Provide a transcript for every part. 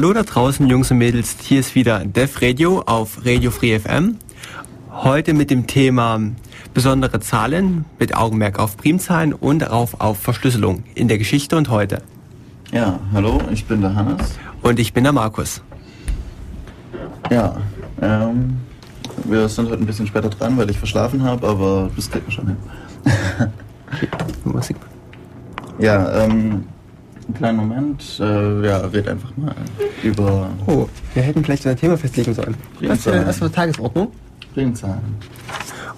Hallo da draußen, Jungs und Mädels. Hier ist wieder Def Radio auf Radio Free FM. Heute mit dem Thema besondere Zahlen mit Augenmerk auf Primzahlen und darauf auf Verschlüsselung in der Geschichte und heute. Ja, hallo, ich bin der Hannes. Und ich bin der Markus. Ja, ähm, wir sind heute ein bisschen später dran, weil ich verschlafen habe, aber das kriegt man schon hin. Ja, ähm, einen kleinen Moment. Äh, ja, red einfach mal über. Oh, wir hätten vielleicht ein Thema festlegen sollen. Was ist denn erstmal Tagesordnung? Primzahlen.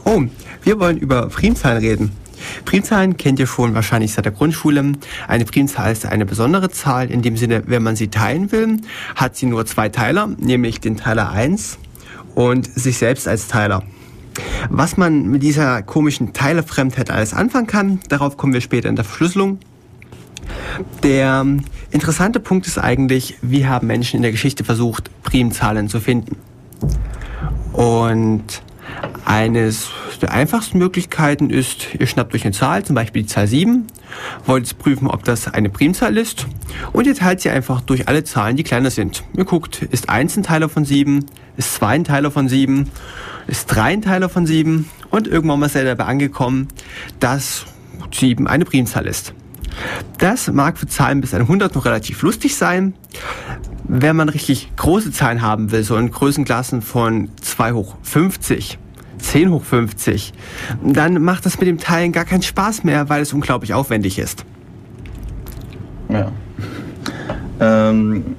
Oh, wir wollen über Primzahlen reden. Primzahlen kennt ihr schon wahrscheinlich seit der Grundschule. Eine Primzahl ist eine besondere Zahl. In dem Sinne, wenn man sie teilen will, hat sie nur zwei Teiler, nämlich den Teiler 1 und sich selbst als Teiler. Was man mit dieser komischen Teilefremdheit alles anfangen kann, darauf kommen wir später in der Verschlüsselung. Der interessante Punkt ist eigentlich, wie haben Menschen in der Geschichte versucht, Primzahlen zu finden. Und eines der einfachsten Möglichkeiten ist, ihr schnappt euch eine Zahl, zum Beispiel die Zahl 7, wollt prüfen, ob das eine Primzahl ist und ihr teilt sie einfach durch alle Zahlen, die kleiner sind. Ihr guckt, ist 1 ein Teiler von 7, ist 2 ein Teiler von 7, ist 3 ein Teiler von 7 und irgendwann mal seid ihr dabei angekommen, dass 7 eine Primzahl ist. Das mag für Zahlen bis 100 noch relativ lustig sein. Wenn man richtig große Zahlen haben will, so in Größenklassen von 2 hoch 50, 10 hoch 50, dann macht das mit dem Teilen gar keinen Spaß mehr, weil es unglaublich aufwendig ist. Ja. Ähm,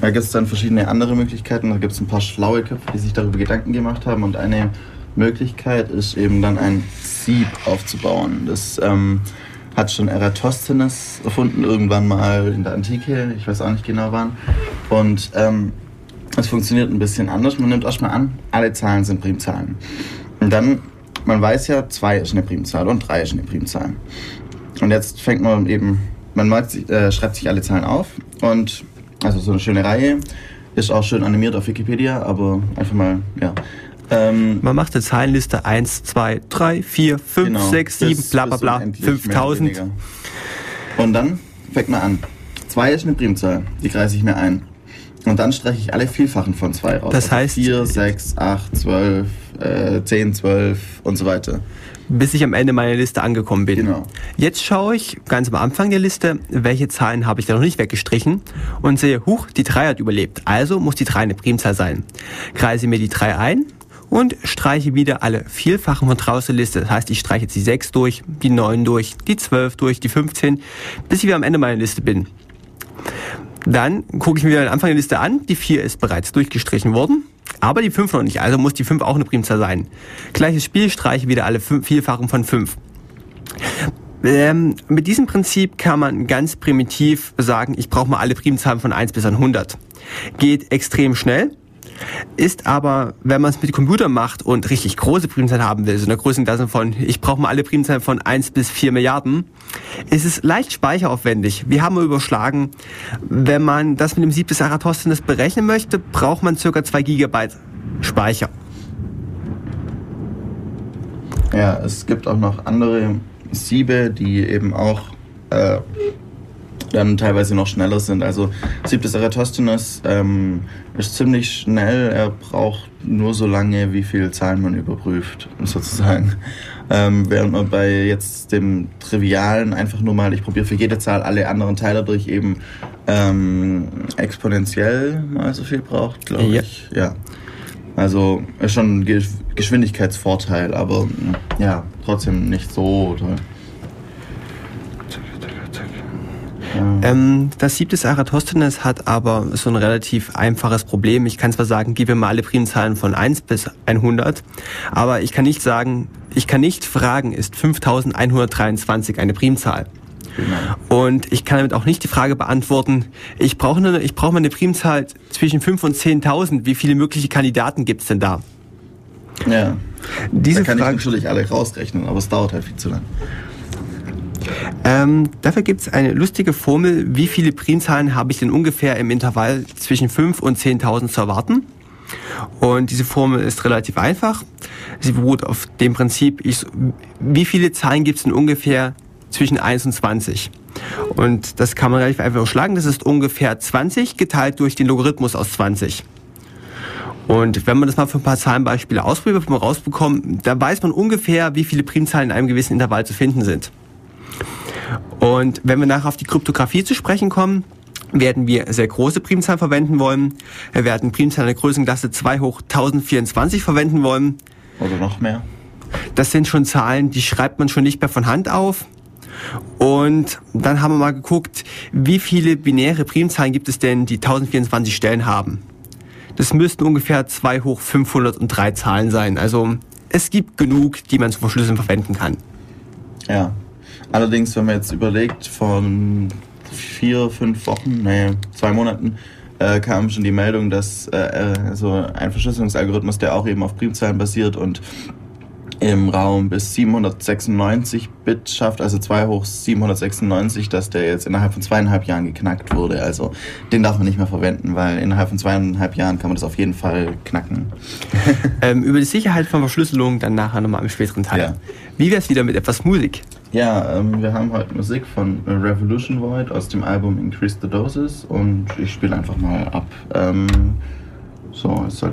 da gibt es dann verschiedene andere Möglichkeiten. Da gibt es ein paar schlaue Köpfe, die sich darüber Gedanken gemacht haben. Und eine Möglichkeit ist eben dann ein Sieb aufzubauen. Das ähm, hat schon Eratosthenes erfunden, irgendwann mal in der Antike, ich weiß auch nicht genau wann. Und ähm, es funktioniert ein bisschen anders. Man nimmt erstmal an, alle Zahlen sind Primzahlen. Und dann, man weiß ja, 2 ist eine Primzahl und 3 ist eine Primzahl. Und jetzt fängt man eben, man merkt, äh, schreibt sich alle Zahlen auf und also so eine schöne Reihe. Ist auch schön animiert auf Wikipedia, aber einfach mal, ja. Ähm, Man macht eine Zahlenliste 1, 2, 3, 4, 5, genau, 6, 7, bla bla bla, 5000. Und dann fängt man an. 2 ist eine Primzahl, die kreise ich mir ein. Und dann streiche ich alle Vielfachen von 2 raus. Das heißt 4, 6, 8, 12, äh, 10, 12 und so weiter. Bis ich am Ende meiner Liste angekommen bin. Genau. Jetzt schaue ich ganz am Anfang der Liste, welche Zahlen habe ich da noch nicht weggestrichen und sehe, huch, die 3 hat überlebt. Also muss die 3 eine Primzahl sein. Kreise mir die 3 ein und streiche wieder alle Vielfachen von draußen Liste. Das heißt, ich streiche jetzt die 6 durch, die 9 durch, die 12 durch, die 15, bis ich wieder am Ende meiner Liste bin. Dann gucke ich mir wieder den Anfang der Liste an. Die 4 ist bereits durchgestrichen worden, aber die 5 noch nicht. Also muss die 5 auch eine Primzahl sein. Gleiches Spiel, streiche wieder alle Vielfachen von 5. Ähm, mit diesem Prinzip kann man ganz primitiv sagen, ich brauche mal alle Primzahlen von 1 bis 100. Geht extrem schnell, ist aber, wenn man es mit Computer macht und richtig große Primzahlen haben will, so eine Größenklasse von, ich brauche mal alle Primzahlen von 1 bis 4 Milliarden, ist es leicht speicheraufwendig. Wir haben überschlagen, wenn man das mit dem Sieb des Eratosthenes berechnen möchte, braucht man circa 2 Gigabyte Speicher. Ja, es gibt auch noch andere Siebe, die eben auch äh, dann teilweise noch schneller sind. Also siebtes Eratosthenes ähm, ist ziemlich schnell. Er braucht nur so lange, wie viele Zahlen man überprüft, sozusagen. Ähm, während man bei jetzt dem Trivialen einfach nur mal, ich probiere für jede Zahl alle anderen Teile durch, eben ähm, exponentiell mal so viel braucht, glaube ja. ich. Ja. Also ist schon ein Geschwindigkeitsvorteil, aber ja, trotzdem nicht so toll. Ähm, das siebte Eratosthenes hat aber so ein relativ einfaches Problem. Ich kann zwar sagen, gib mir mal alle Primzahlen von 1 bis 100, aber ich kann nicht sagen, ich kann nicht fragen, ist 5123 eine Primzahl? Genau. Und ich kann damit auch nicht die Frage beantworten, ich brauche eine, ich brauche mal eine Primzahl zwischen 5 und 10.000. Wie viele mögliche Kandidaten gibt es denn da? Ja. Diese da kann Frage, ich natürlich alle rausrechnen, aber es dauert halt viel zu lang. Ähm, dafür gibt es eine lustige Formel, wie viele Primzahlen habe ich denn ungefähr im Intervall zwischen 5 und 10.000 zu erwarten. Und diese Formel ist relativ einfach. Sie beruht auf dem Prinzip, ich, wie viele Zahlen gibt es denn ungefähr zwischen 1 und 20? Und das kann man relativ einfach umschlagen. Das ist ungefähr 20 geteilt durch den Logarithmus aus 20. Und wenn man das mal für ein paar Zahlenbeispiele ausprobiert, man rausbekommt, da weiß man ungefähr, wie viele Primzahlen in einem gewissen Intervall zu finden sind. Und wenn wir nachher auf die Kryptographie zu sprechen kommen, werden wir sehr große Primzahlen verwenden wollen. Wir werden Primzahlen der Größenklasse 2 hoch 1024 verwenden wollen. Oder noch mehr. Das sind schon Zahlen, die schreibt man schon nicht mehr von Hand auf. Und dann haben wir mal geguckt, wie viele binäre Primzahlen gibt es denn, die 1024 Stellen haben. Das müssten ungefähr 2 hoch 503 Zahlen sein. Also es gibt genug, die man zum Verschlüsseln verwenden kann. Ja. Allerdings, wenn man jetzt überlegt, von vier, fünf Wochen, nee, zwei Monaten, äh, kam schon die Meldung, dass äh, also ein Verschlüsselungsalgorithmus, der auch eben auf Primzahlen basiert und im Raum bis 796 Bit schafft, also 2 hoch 796, dass der jetzt innerhalb von zweieinhalb Jahren geknackt wurde. Also den darf man nicht mehr verwenden, weil innerhalb von zweieinhalb Jahren kann man das auf jeden Fall knacken. ähm, über die Sicherheit von Verschlüsselung dann nachher nochmal im späteren Teil. Ja. Wie wäre es wieder mit etwas Musik? Ja, ähm, wir haben heute Musik von Revolution Void aus dem Album Increase the Doses und ich spiele einfach mal ab. Ähm, so, es soll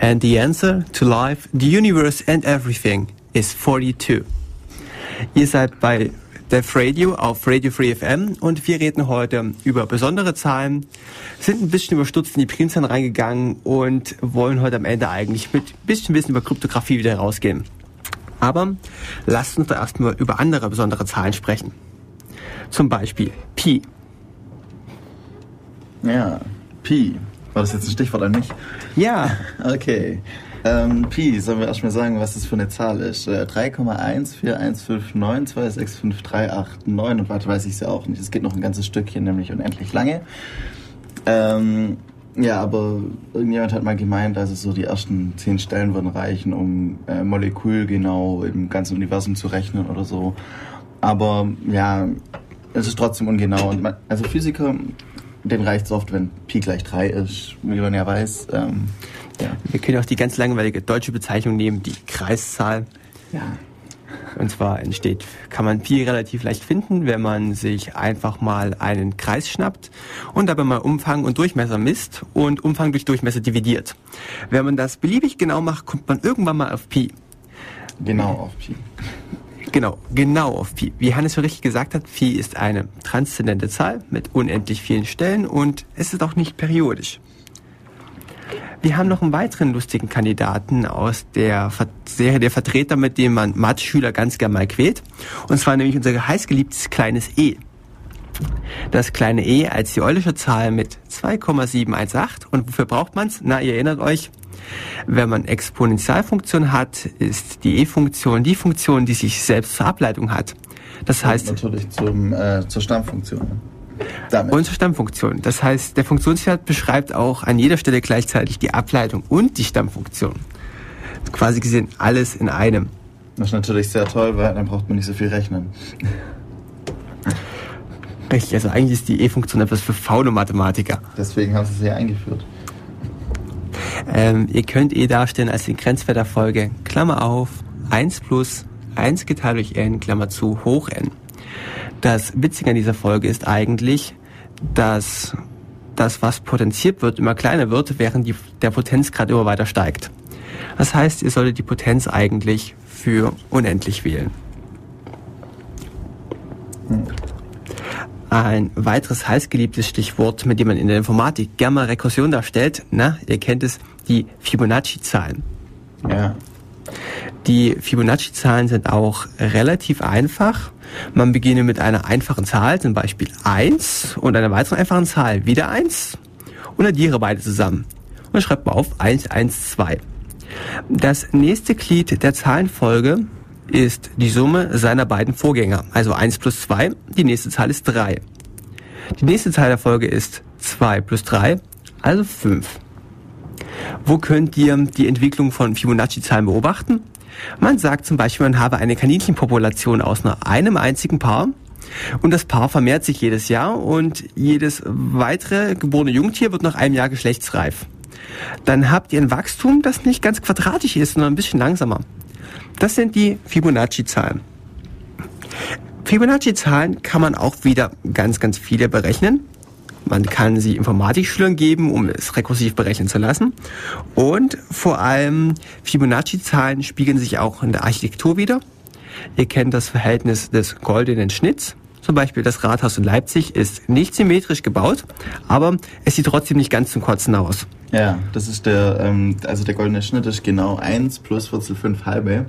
And the answer to life, the universe and everything is 42. Ihr seid bei Def Radio auf Radio Free FM und wir reden heute über besondere Zahlen, sind ein bisschen überstutzt in die Primzahlen reingegangen und wollen heute am Ende eigentlich mit ein bisschen Wissen über Kryptographie wieder rausgehen. Aber lasst uns doch erstmal über andere besondere Zahlen sprechen. Zum Beispiel Pi. Ja, Pi. War das jetzt ein Stichwort an mich? Ja. Okay. Ähm, Pi, sollen wir erstmal sagen, was das für eine Zahl ist? Äh, 3,14159265389 und weiter weiß ich es ja auch nicht. Es geht noch ein ganzes Stückchen, nämlich unendlich lange. Ähm, ja, aber irgendjemand hat mal gemeint, also so die ersten zehn Stellen würden reichen, um äh, Molekül genau im ganzen Universum zu rechnen oder so. Aber ja, es ist trotzdem ungenau. Und man, also Physiker den reicht es oft, wenn Pi gleich 3 ist, wie man ja weiß. Ähm, ja. Wir können auch die ganz langweilige deutsche Bezeichnung nehmen, die Kreiszahl. Ja. Und zwar entsteht, kann man Pi relativ leicht finden, wenn man sich einfach mal einen Kreis schnappt und dabei mal Umfang und Durchmesser misst und Umfang durch Durchmesser dividiert. Wenn man das beliebig genau macht, kommt man irgendwann mal auf Pi. Genau auf Pi. Genau, genau auf Pi. Wie Hannes schon richtig gesagt hat, Pi ist eine transzendente Zahl mit unendlich vielen Stellen und es ist auch nicht periodisch. Wir haben noch einen weiteren lustigen Kandidaten aus der Serie der Vertreter, mit dem man Mathe-Schüler ganz gerne mal quält. Und zwar nämlich unser heißgeliebtes kleines e. Das kleine e als die eulische Zahl mit 2,718. Und wofür braucht man's? Na, ihr erinnert euch, wenn man Exponentialfunktion hat, ist die e-Funktion die Funktion, die sich selbst zur Ableitung hat. Das heißt und natürlich zum, äh, zur Stammfunktion. Damit. Und zur Stammfunktion. Das heißt, der Funktionswert beschreibt auch an jeder Stelle gleichzeitig die Ableitung und die Stammfunktion. Quasi gesehen alles in einem. Das ist natürlich sehr toll, weil dann braucht man nicht so viel rechnen. Richtig, also eigentlich ist die E-Funktion etwas für faule Mathematiker. Deswegen haben sie sie ja eingeführt. Ähm, ihr könnt E darstellen als den Grenzwert der Folge, Klammer auf, 1 plus 1 geteilt durch n, Klammer zu, hoch n. Das Witzige an dieser Folge ist eigentlich, dass das, was potenziert wird, immer kleiner wird, während die, der Potenzgrad immer weiter steigt. Das heißt, ihr solltet die Potenz eigentlich für unendlich wählen. Ein weiteres heißgeliebtes Stichwort, mit dem man in der Informatik gerne mal Rekursion darstellt, na, ihr kennt es, die Fibonacci-Zahlen. Ja. Die Fibonacci-Zahlen sind auch relativ einfach. Man beginne mit einer einfachen Zahl, zum Beispiel 1 und einer weiteren einfachen Zahl, wieder 1 und addiere beide zusammen. Und schreibt mal auf 1, 1, 2. Das nächste Glied der Zahlenfolge ist die Summe seiner beiden Vorgänger. Also 1 plus 2, die nächste Zahl ist 3. Die nächste Zahl der Folge ist 2 plus 3, also 5. Wo könnt ihr die Entwicklung von Fibonacci-Zahlen beobachten? Man sagt zum Beispiel, man habe eine Kaninchenpopulation aus nur einem einzigen Paar und das Paar vermehrt sich jedes Jahr und jedes weitere geborene Jungtier wird nach einem Jahr geschlechtsreif. Dann habt ihr ein Wachstum, das nicht ganz quadratisch ist, sondern ein bisschen langsamer. Das sind die Fibonacci-Zahlen. Fibonacci-Zahlen kann man auch wieder ganz, ganz viele berechnen. Man kann sie Informatikschülern geben, um es rekursiv berechnen zu lassen. Und vor allem Fibonacci-Zahlen spiegeln sich auch in der Architektur wieder. Ihr kennt das Verhältnis des goldenen Schnitts. Zum Beispiel das Rathaus in Leipzig ist nicht symmetrisch gebaut, aber es sieht trotzdem nicht ganz zum Kotzen aus. Ja, das ist der, ähm, also der goldene Schnitt ist genau 1 plus Wurzel 5 halbe.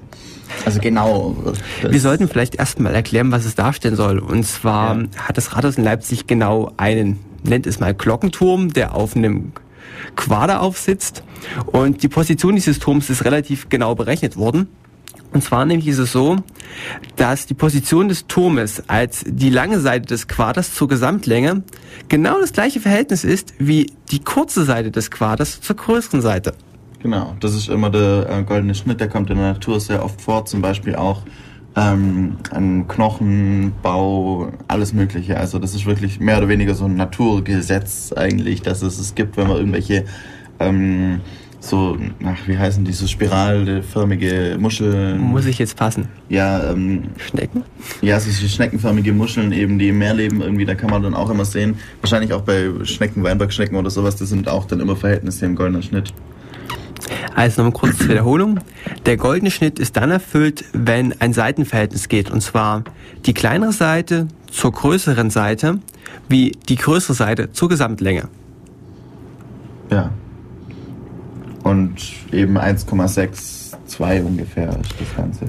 Also genau. Wir sollten vielleicht erstmal erklären, was es darstellen soll. Und zwar ja. hat das Rathaus in Leipzig genau einen, nennt es mal Glockenturm, der auf einem Quader aufsitzt. Und die Position dieses Turms ist relativ genau berechnet worden. Und zwar nämlich ist es so, dass die Position des Turmes als die lange Seite des Quaders zur Gesamtlänge genau das gleiche Verhältnis ist wie die kurze Seite des Quaders zur größeren Seite. Genau, das ist immer der äh, goldene Schnitt, der kommt in der Natur sehr oft vor, zum Beispiel auch ähm, an Knochenbau, alles Mögliche. Also das ist wirklich mehr oder weniger so ein Naturgesetz eigentlich, dass es es gibt, wenn man irgendwelche ähm, so, ach, wie heißen die, so spiralförmige Muscheln. Muss ich jetzt passen? Ja, ähm, Schnecken? Ja, so schneckenförmige Muscheln eben, die im Meer leben irgendwie, da kann man dann auch immer sehen, wahrscheinlich auch bei Schnecken, Weinbergschnecken oder sowas, das sind auch dann immer Verhältnisse im goldenen Schnitt. Also nochmal kurz zur Wiederholung. Der goldene Schnitt ist dann erfüllt, wenn ein Seitenverhältnis geht, und zwar die kleinere Seite zur größeren Seite, wie die größere Seite zur Gesamtlänge. Ja, und eben 1,62 ungefähr ist das Ganze.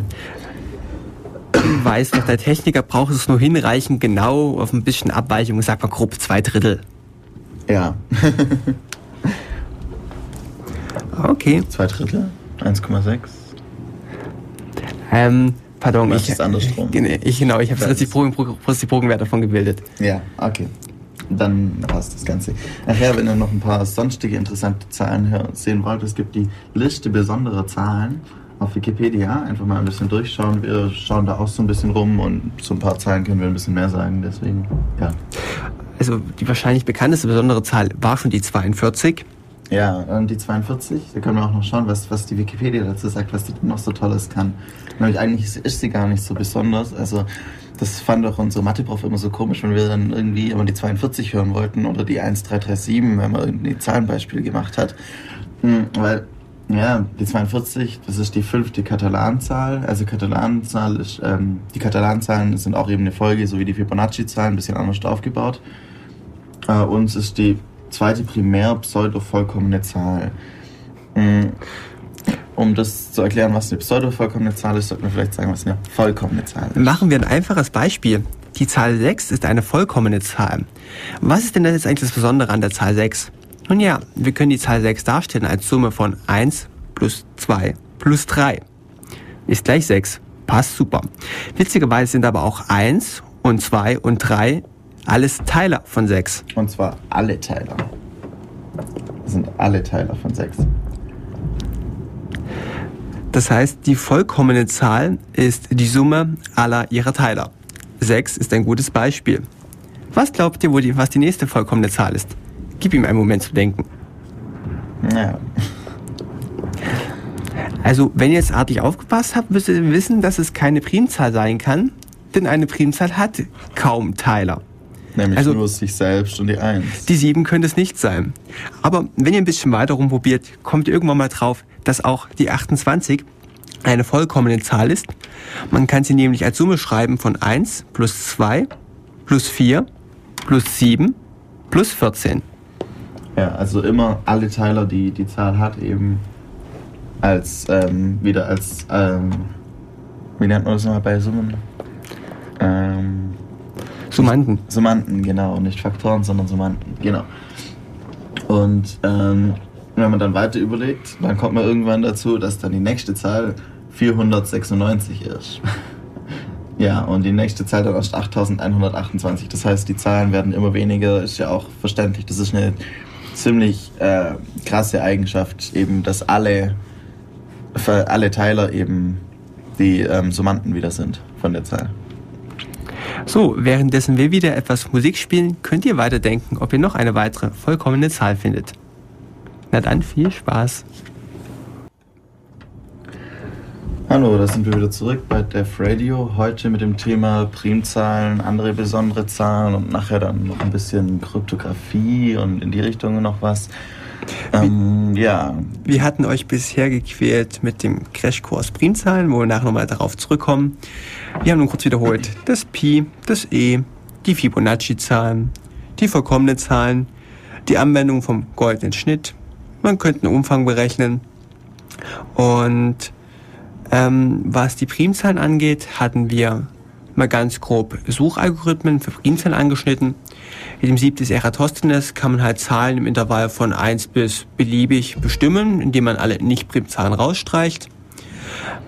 Weiß noch, der Techniker braucht es nur hinreichend genau auf ein bisschen Abweichung, sagt man grob zwei Drittel. Ja. okay. Zwei Drittel? 1,6? Ähm, pardon, ich, ist andersrum? Ich, genau, ich habe Reziprokenwert davon gebildet. Ja, okay dann passt das Ganze. Nachher, wenn ihr noch ein paar sonstige interessante Zahlen sehen wollt, es gibt die Liste besonderer Zahlen auf Wikipedia. Einfach mal ein bisschen durchschauen. Wir schauen da auch so ein bisschen rum und so ein paar Zahlen können wir ein bisschen mehr sagen. Deswegen, ja. Also die wahrscheinlich bekannteste besondere Zahl war schon die 42. Ja, und die 42, da können wir auch noch schauen, was, was die Wikipedia dazu sagt, was die noch so Tolles kann. Nämlich eigentlich ist, sie gar nicht so besonders. Also das fand auch unsere Matheprof immer so komisch, wenn wir dann irgendwie immer die 42 hören wollten oder die 1337, wenn man irgendwie Zahlenbeispiele gemacht hat. Hm, weil, ja, die 42, das ist die fünfte Katalanzahl. Also Katalanzahl ist, ähm, die Katalanzahlen sind auch eben eine Folge, so wie die Fibonacci-Zahlen, ein bisschen anders aufgebaut. Äh, uns ist die zweite primär pseudo-vollkommene Zahl. Mhm um das zu erklären, was eine pseudo-vollkommene Zahl ist, sollten wir vielleicht sagen, was eine vollkommene Zahl ist. Machen wir ein einfaches Beispiel. Die Zahl 6 ist eine vollkommene Zahl. Was ist denn jetzt eigentlich das Besondere an der Zahl 6? Nun ja, wir können die Zahl 6 darstellen als Summe von 1 plus 2 plus 3. Ist gleich 6. Passt super. Witzigerweise sind aber auch 1 und 2 und 3 alles Teiler von 6. Und zwar alle Teiler. Das sind alle Teiler von 6. Das heißt, die vollkommene Zahl ist die Summe aller ihrer Teiler. 6 ist ein gutes Beispiel. Was glaubt ihr, was die nächste vollkommene Zahl ist? Gib ihm einen Moment zu denken. Ja. Also, wenn ihr jetzt artig aufgepasst habt, müsst ihr wissen, dass es keine Primzahl sein kann, denn eine Primzahl hat kaum Teiler. Nämlich also, nur sich selbst und die Eins. Die 7 könnte es nicht sein. Aber wenn ihr ein bisschen weiter rumprobiert, kommt ihr irgendwann mal drauf, dass auch die 28 eine vollkommene Zahl ist. Man kann sie nämlich als Summe schreiben von 1 plus 2 plus 4 plus 7 plus 14. Ja, also immer alle Teiler, die die Zahl hat, eben als ähm, wieder als ähm, wie nennt man das nochmal bei Summen? Ähm, Summanden. Summanden, genau, nicht Faktoren, sondern Summanden, genau. Und ähm, wenn man dann weiter überlegt, dann kommt man irgendwann dazu, dass dann die nächste Zahl 496 ist. ja, und die nächste Zahl dann erst 8128. Das heißt, die Zahlen werden immer weniger, ist ja auch verständlich. Das ist eine ziemlich äh, krasse Eigenschaft, eben, dass alle, alle Teiler eben die ähm, Summanden wieder sind von der Zahl. So, währenddessen wir wieder etwas Musik spielen, könnt ihr weiterdenken, ob ihr noch eine weitere vollkommene Zahl findet. Na dann, viel Spaß. Hallo, da sind wir wieder zurück bei Def Radio. Heute mit dem Thema Primzahlen, andere besondere Zahlen und nachher dann noch ein bisschen Kryptographie und in die Richtung noch was. Ähm, ja. Wir hatten euch bisher gequält mit dem Crashkurs Primzahlen, wo wir nachher nochmal darauf zurückkommen. Wir haben nun kurz wiederholt das Pi, das E, die Fibonacci-Zahlen, die vollkommenen Zahlen, die Anwendung vom goldenen Schnitt. Man könnte einen Umfang berechnen. Und ähm, was die Primzahlen angeht, hatten wir mal ganz grob Suchalgorithmen für Primzahlen angeschnitten. In dem Sieb des Eratosthenes kann man halt Zahlen im Intervall von 1 bis beliebig bestimmen, indem man alle Nicht-Primzahlen rausstreicht.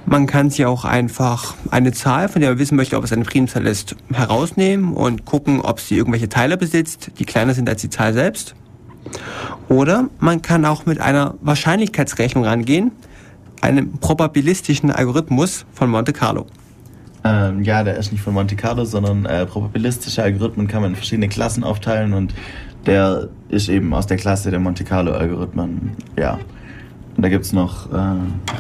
Man kann sich auch einfach eine Zahl, von der man wissen möchte, ob es eine Primzahl ist, herausnehmen und gucken, ob sie irgendwelche Teile besitzt, die kleiner sind als die Zahl selbst. Oder man kann auch mit einer Wahrscheinlichkeitsrechnung rangehen, einem probabilistischen Algorithmus von Monte Carlo. Ähm, ja, der ist nicht von Monte Carlo, sondern äh, probabilistische Algorithmen kann man in verschiedene Klassen aufteilen und der ist eben aus der Klasse der Monte Carlo Algorithmen. Ja. Und da gibt es noch, äh,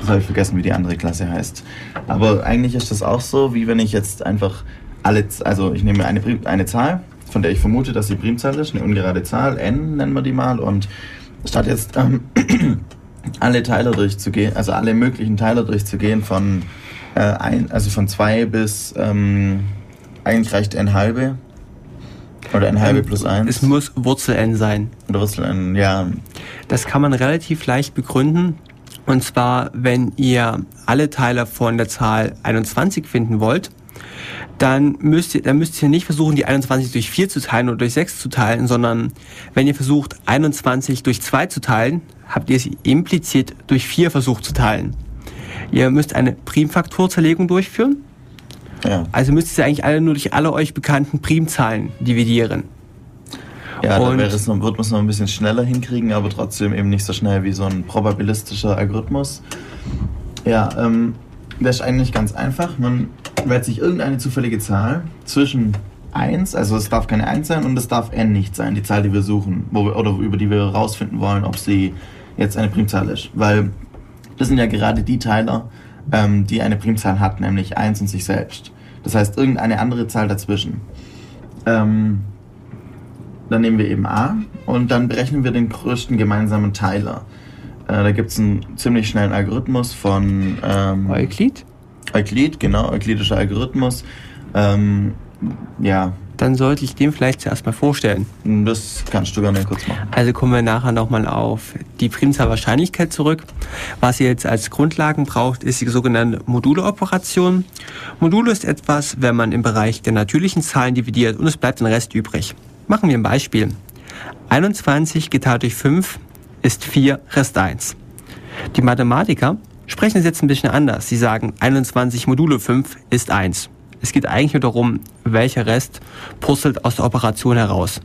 das habe ich vergessen, wie die andere Klasse heißt. Aber eigentlich ist das auch so, wie wenn ich jetzt einfach alle, also ich nehme eine, eine Zahl, von der ich vermute, dass sie Primzahl ist, eine ungerade Zahl, n nennen wir die mal, und statt jetzt ähm, alle Teiler durchzugehen, also alle möglichen Teiler durchzugehen von äh, also von zwei bis ähm, eigentlich reicht n halbe oder n halbe ähm, plus eins. Es muss Wurzel n sein. Oder Wurzel n, ja. Das kann man relativ leicht begründen. Und zwar, wenn ihr alle Teile von der Zahl 21 finden wollt, dann müsst ihr, dann müsst ihr nicht versuchen, die 21 durch 4 zu teilen oder durch 6 zu teilen, sondern wenn ihr versucht, 21 durch 2 zu teilen, habt ihr sie implizit durch 4 versucht zu teilen. Ihr müsst eine Primfaktorzerlegung durchführen. Ja. Also müsst ihr eigentlich alle nur durch alle euch bekannten Primzahlen dividieren. Ja, dann wäre es noch, wird man es noch ein bisschen schneller hinkriegen, aber trotzdem eben nicht so schnell wie so ein probabilistischer Algorithmus. Ja, ähm, das ist eigentlich ganz einfach. Man wählt sich irgendeine zufällige Zahl zwischen 1, also es darf keine 1 sein und es darf n nicht sein, die Zahl, die wir suchen, wir, oder über die wir herausfinden wollen, ob sie jetzt eine Primzahl ist. Weil das sind ja gerade die Teiler, ähm, die eine Primzahl hat, nämlich 1 und sich selbst. Das heißt, irgendeine andere Zahl dazwischen. Ähm, dann nehmen wir eben a und dann berechnen wir den größten gemeinsamen Teiler. Äh, da gibt es einen ziemlich schnellen Algorithmus von ähm, Euklid. Euklid, genau, euklidischer Algorithmus. Ähm, ja. Dann sollte ich den vielleicht zuerst mal vorstellen. Das kannst du gerne kurz machen. Also kommen wir nachher nochmal auf die Primzahlwahrscheinlichkeit zurück. Was ihr jetzt als Grundlagen braucht, ist die sogenannte Module-Operation. Module ist etwas, wenn man im Bereich der natürlichen Zahlen dividiert und es bleibt ein Rest übrig. Machen wir ein Beispiel. 21 geteilt durch 5 ist 4 Rest 1. Die Mathematiker sprechen es jetzt ein bisschen anders. Sie sagen 21 Module 5 ist 1. Es geht eigentlich nur darum, welcher Rest puzzelt aus der Operation heraus.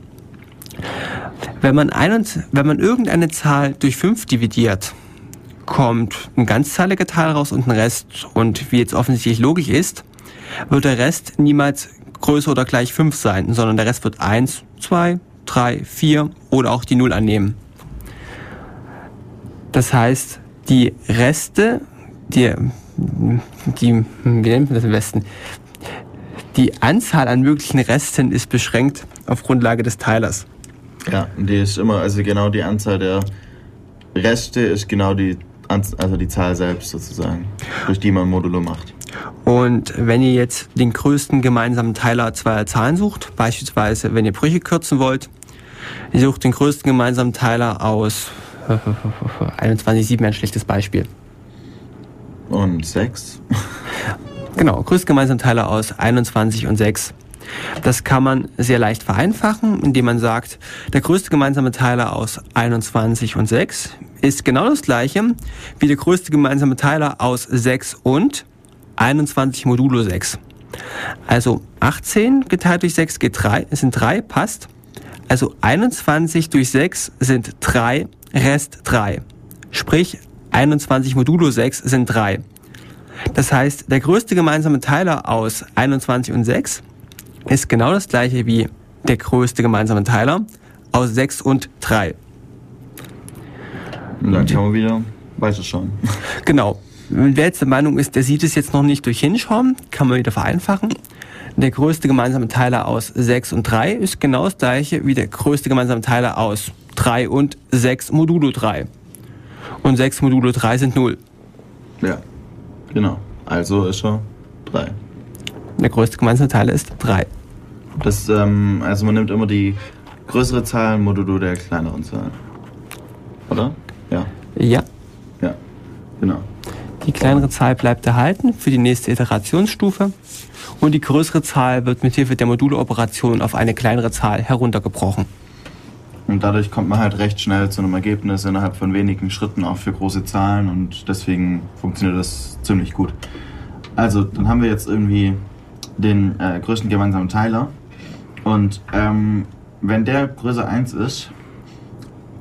Wenn man, ein, wenn man irgendeine Zahl durch 5 dividiert, kommt ein ganzzahliger Teil raus und ein Rest. Und wie jetzt offensichtlich logisch ist, wird der Rest niemals größer oder gleich 5 sein, sondern der Rest wird 1, 2, 3, 4 oder auch die 0 annehmen. Das heißt, die Reste, die, die, wie nennt man das am besten? Die Anzahl an möglichen Resten ist beschränkt auf Grundlage des Teilers. Ja, die ist immer, also genau die Anzahl der Reste ist genau die, also die Zahl selbst sozusagen, durch die man Modulo macht. Und wenn ihr jetzt den größten gemeinsamen Teiler zweier Zahlen sucht, beispielsweise wenn ihr Brüche kürzen wollt, ihr sucht den größten gemeinsamen Teiler aus 21,7 wäre ein schlechtes Beispiel. Und 6? genau, größte gemeinsame Teile aus 21 und 6. Das kann man sehr leicht vereinfachen, indem man sagt, der größte gemeinsame Teiler aus 21 und 6 ist genau das gleiche wie der größte gemeinsame Teiler aus 6 und 21 modulo 6. Also 18 geteilt durch 6 geht 3, sind 3, passt. Also 21 durch 6 sind 3 Rest 3. Sprich, 21 modulo 6 sind 3. Das heißt, der größte gemeinsame Teiler aus 21 und 6 ist genau das gleiche wie der größte gemeinsame Teiler aus 6 und 3. Und dann kann man wieder weiter schauen. Genau. Wer jetzt der Meinung ist, der sieht es jetzt noch nicht durch Hinschauen, kann man wieder vereinfachen. Der größte gemeinsame Teiler aus 6 und 3 ist genau das gleiche wie der größte gemeinsame Teiler aus 3 und 6 modulo 3. Und 6 modulo 3 sind 0. Ja, genau. Also ist er 3. Der größte gemeinsame Teiler ist 3. Das, ähm, also man nimmt immer die größere Zahl modulo der kleineren Zahl. Oder? Ja. Ja. Ja, genau. Die kleinere Zahl bleibt erhalten für die nächste Iterationsstufe und die größere Zahl wird mit Hilfe der Moduloperation auf eine kleinere Zahl heruntergebrochen. Und dadurch kommt man halt recht schnell zu einem Ergebnis innerhalb von wenigen Schritten auch für große Zahlen und deswegen funktioniert das ziemlich gut. Also, dann haben wir jetzt irgendwie den äh, größten gemeinsamen Teiler und ähm, wenn der größer 1 ist,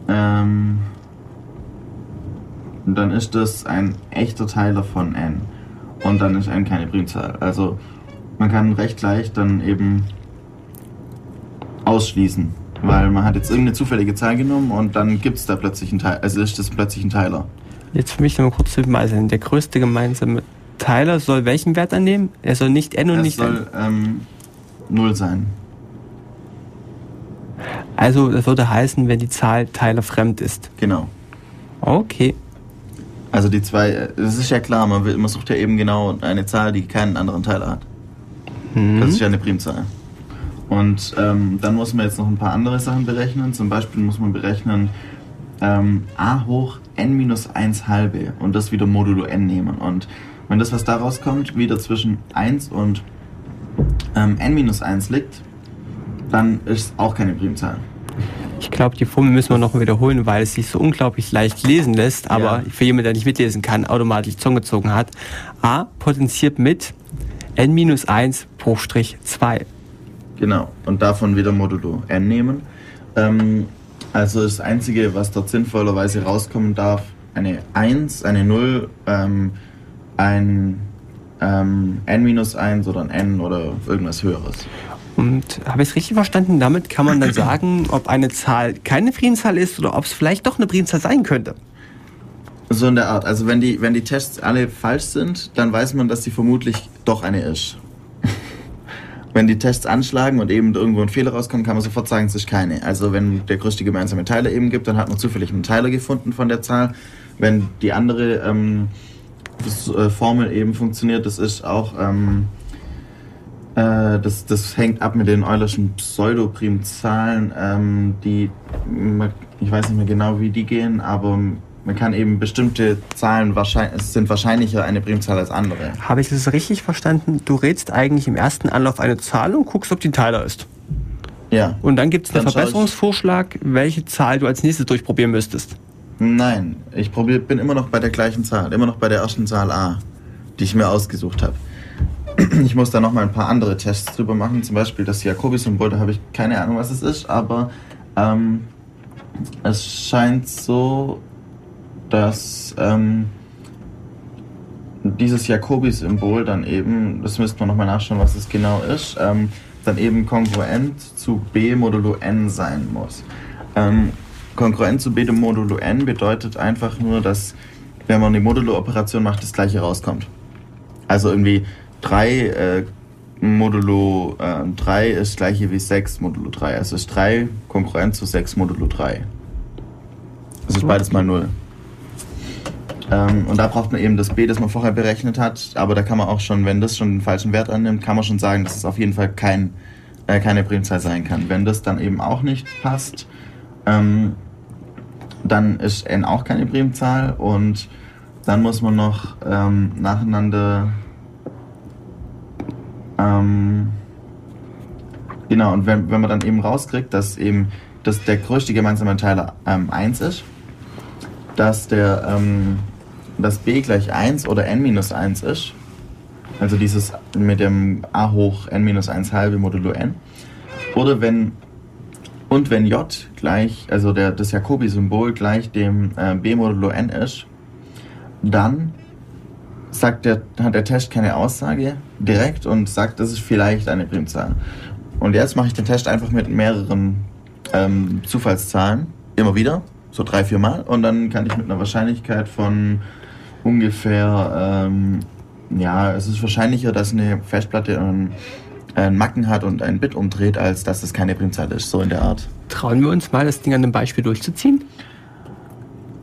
ähm, dann ist das ein echter Teiler von n. Und dann ist n keine Primzahl. Also man kann recht leicht dann eben ausschließen. Weil man hat jetzt irgendeine zufällige Zahl genommen und dann gibt es da plötzlich einen Teiler. Also ist das plötzlich ein Teiler. Jetzt für mich noch mal kurz zu bemeißen. Der größte gemeinsame Teiler soll welchen Wert annehmen? Er soll nicht n und Es nicht soll n. ähm, 0 sein. Also das würde heißen, wenn die Zahl teilerfremd ist. Genau. Okay. Also die zwei, äh, das ist ja klar, man, will, man sucht ja eben genau eine Zahl, die keinen anderen Teiler hat. Mhm. Das ist ja eine Primzahl. Und ähm, dann muss man jetzt noch ein paar andere Sachen berechnen. Zum Beispiel muss man berechnen ähm, a hoch n minus 1 halbe und das wieder modulo n nehmen. Und wenn das, was da rauskommt, wieder zwischen 1 und ähm, n minus 1 liegt, dann ist es auch keine Primzahl. Ich glaube, die Formel müssen wir noch wiederholen, weil es sich so unglaublich leicht lesen lässt, aber Ja. für jemanden, der nicht mitlesen kann, automatisch Zunge gezogen hat. A potenziert mit n minus 1 Bruchstrich 2. Genau, und davon wieder modulo n nehmen. Ähm, also das Einzige, was dort sinnvollerweise rauskommen darf, eine 1, eine 0, ähm, ein ähm, n minus 1 oder ein n oder irgendwas höheres. Und habe ich es richtig verstanden? Damit kann man dann sagen, ob eine Zahl keine Primzahl ist oder ob es vielleicht doch eine Primzahl sein könnte. So in der Art. Also wenn die, wenn die Tests alle falsch sind, dann weiß man, dass sie vermutlich doch eine ist. Wenn die Tests anschlagen und eben irgendwo ein Fehler rauskommt, kann man sofort sagen, es ist keine. Also wenn der größte gemeinsame Teiler eben gibt, dann hat man zufällig einen Teiler gefunden von der Zahl. Wenn die andere ähm, das, äh, Formel eben funktioniert, das ist auch ähm, äh, das, das hängt ab mit den Eulerschen Pseudoprimzahlen, ähm, die ich weiß nicht mehr genau, wie die gehen, aber man kann eben bestimmte Zahlen wahrscheinlich es sind wahrscheinlicher eine Primzahl als andere. Habe ich das richtig verstanden? Du rätst eigentlich im ersten Anlauf eine Zahl und guckst, ob die ein Teiler ist. Ja. Und dann gibt es einen Verbesserungsvorschlag, welche Zahl du als nächstes durchprobieren müsstest. Nein, ich probier, bin immer noch bei der gleichen Zahl, immer noch bei der ersten Zahl A, die ich mir ausgesucht habe. Ich muss da noch mal ein paar andere Tests drüber machen, zum Beispiel das Jacobi-Symbol, da habe ich keine Ahnung, was es ist, aber ähm, es scheint so, dass ähm, dieses Jacobi-Symbol dann eben, das müsste man noch mal nachschauen, was es genau ist, ähm, dann eben kongruent zu b modulo n sein muss. Ähm, kongruent zu b modulo n bedeutet einfach nur, dass wenn man die Modulo-Operation macht, das gleiche rauskommt. Also irgendwie 3 äh, modulo äh, 3 ist gleiche wie 6 modulo 3. Also ist 3 kongruent zu 6 modulo 3. Das ist beides mal 0. Ähm, und da braucht man eben das b, das man vorher berechnet hat. Aber da kann man auch schon, wenn das schon den falschen Wert annimmt, kann man schon sagen, dass es auf jeden Fall kein, äh, keine Primzahl sein kann. Wenn das dann eben auch nicht passt, ähm, dann ist n auch keine Primzahl und dann muss man noch ähm, nacheinander ähm, genau und wenn, wenn man dann eben rauskriegt, dass eben dass der größte gemeinsame Teiler ähm, 1 ist, dass der ähm, dass b gleich 1 oder n minus 1 ist, also dieses mit dem a hoch n minus 1 halbe modulo n, oder wenn und wenn j gleich, also der, das Jacobi-Symbol gleich dem äh, b modulo n ist, dann sagt der, hat der Test keine Aussage direkt und sagt, das ist vielleicht eine Primzahl. Und jetzt mache ich den Test einfach mit mehreren ähm, Zufallszahlen, immer wieder, so drei, vier Mal, und dann kann ich mit einer Wahrscheinlichkeit von ungefähr, ähm, ja, es ist wahrscheinlicher, dass eine Festplatte einen, einen Macken hat und ein Bit umdreht, als dass es keine Primzahl ist, so in der Art. Trauen wir uns mal, das Ding an einem Beispiel durchzuziehen?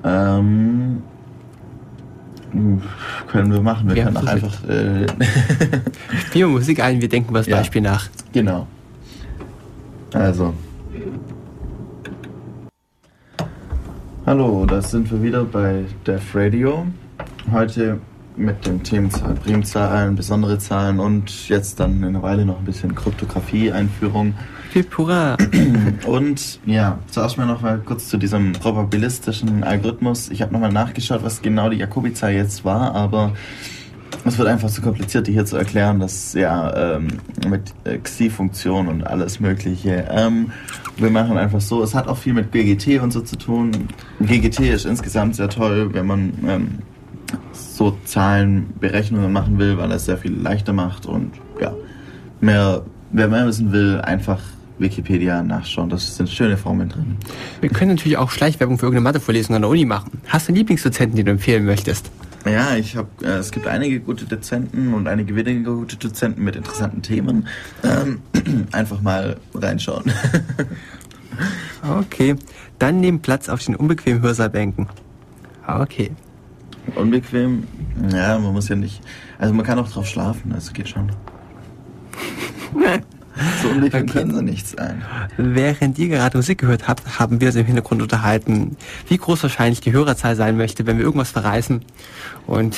Ähm, können wir machen. Wir Ja, können auch einfach. Äh, Wir Musik ein, wir denken das Ja. Beispiel nach. genau. Also. Hallo, da sind wir wieder bei Def Radio. Heute mit dem Themenzahl Primzahlen, besondere Zahlen und jetzt dann in einer Weile noch ein bisschen Kryptographie-Einführung. Hurra! Und ja, zuerst mal noch mal kurz zu diesem probabilistischen Algorithmus. Ich habe nochmal nachgeschaut, was genau die Jacobi-Zahl jetzt war, aber es wird einfach zu kompliziert, die hier zu erklären, dass ja ähm, mit äh, Xi-Funktion und alles Mögliche. Ähm, wir machen einfach so, es hat auch viel mit GGT und so zu tun. GGT ist insgesamt sehr toll, wenn man ähm, so Zahlenberechnungen machen will, weil es sehr viel leichter macht und ja, mehr, wer mehr wissen will, einfach Wikipedia nachschauen. Da sind schöne Formeln drin. Wir können natürlich auch Schleichwerbung für irgendeine Mathevorlesung an der Uni machen. Hast du einen Lieblingsdozenten, den du empfehlen möchtest? Ja, ich habe, äh, es gibt einige gute Dozenten und einige weniger gute Dozenten mit interessanten Themen. Ähm, einfach mal reinschauen. Okay, dann nehmen Platz auf den unbequemen Hörsaalbänken. Okay. Unbequem? Ja, man muss ja nicht. Also man kann auch drauf schlafen, also geht schon. So unbequem können sie nicht sein. Während ihr gerade Musik gehört habt, haben wir uns im Hintergrund unterhalten, wie groß wahrscheinlich die Hörerzahl sein möchte, wenn wir irgendwas verreißen. Und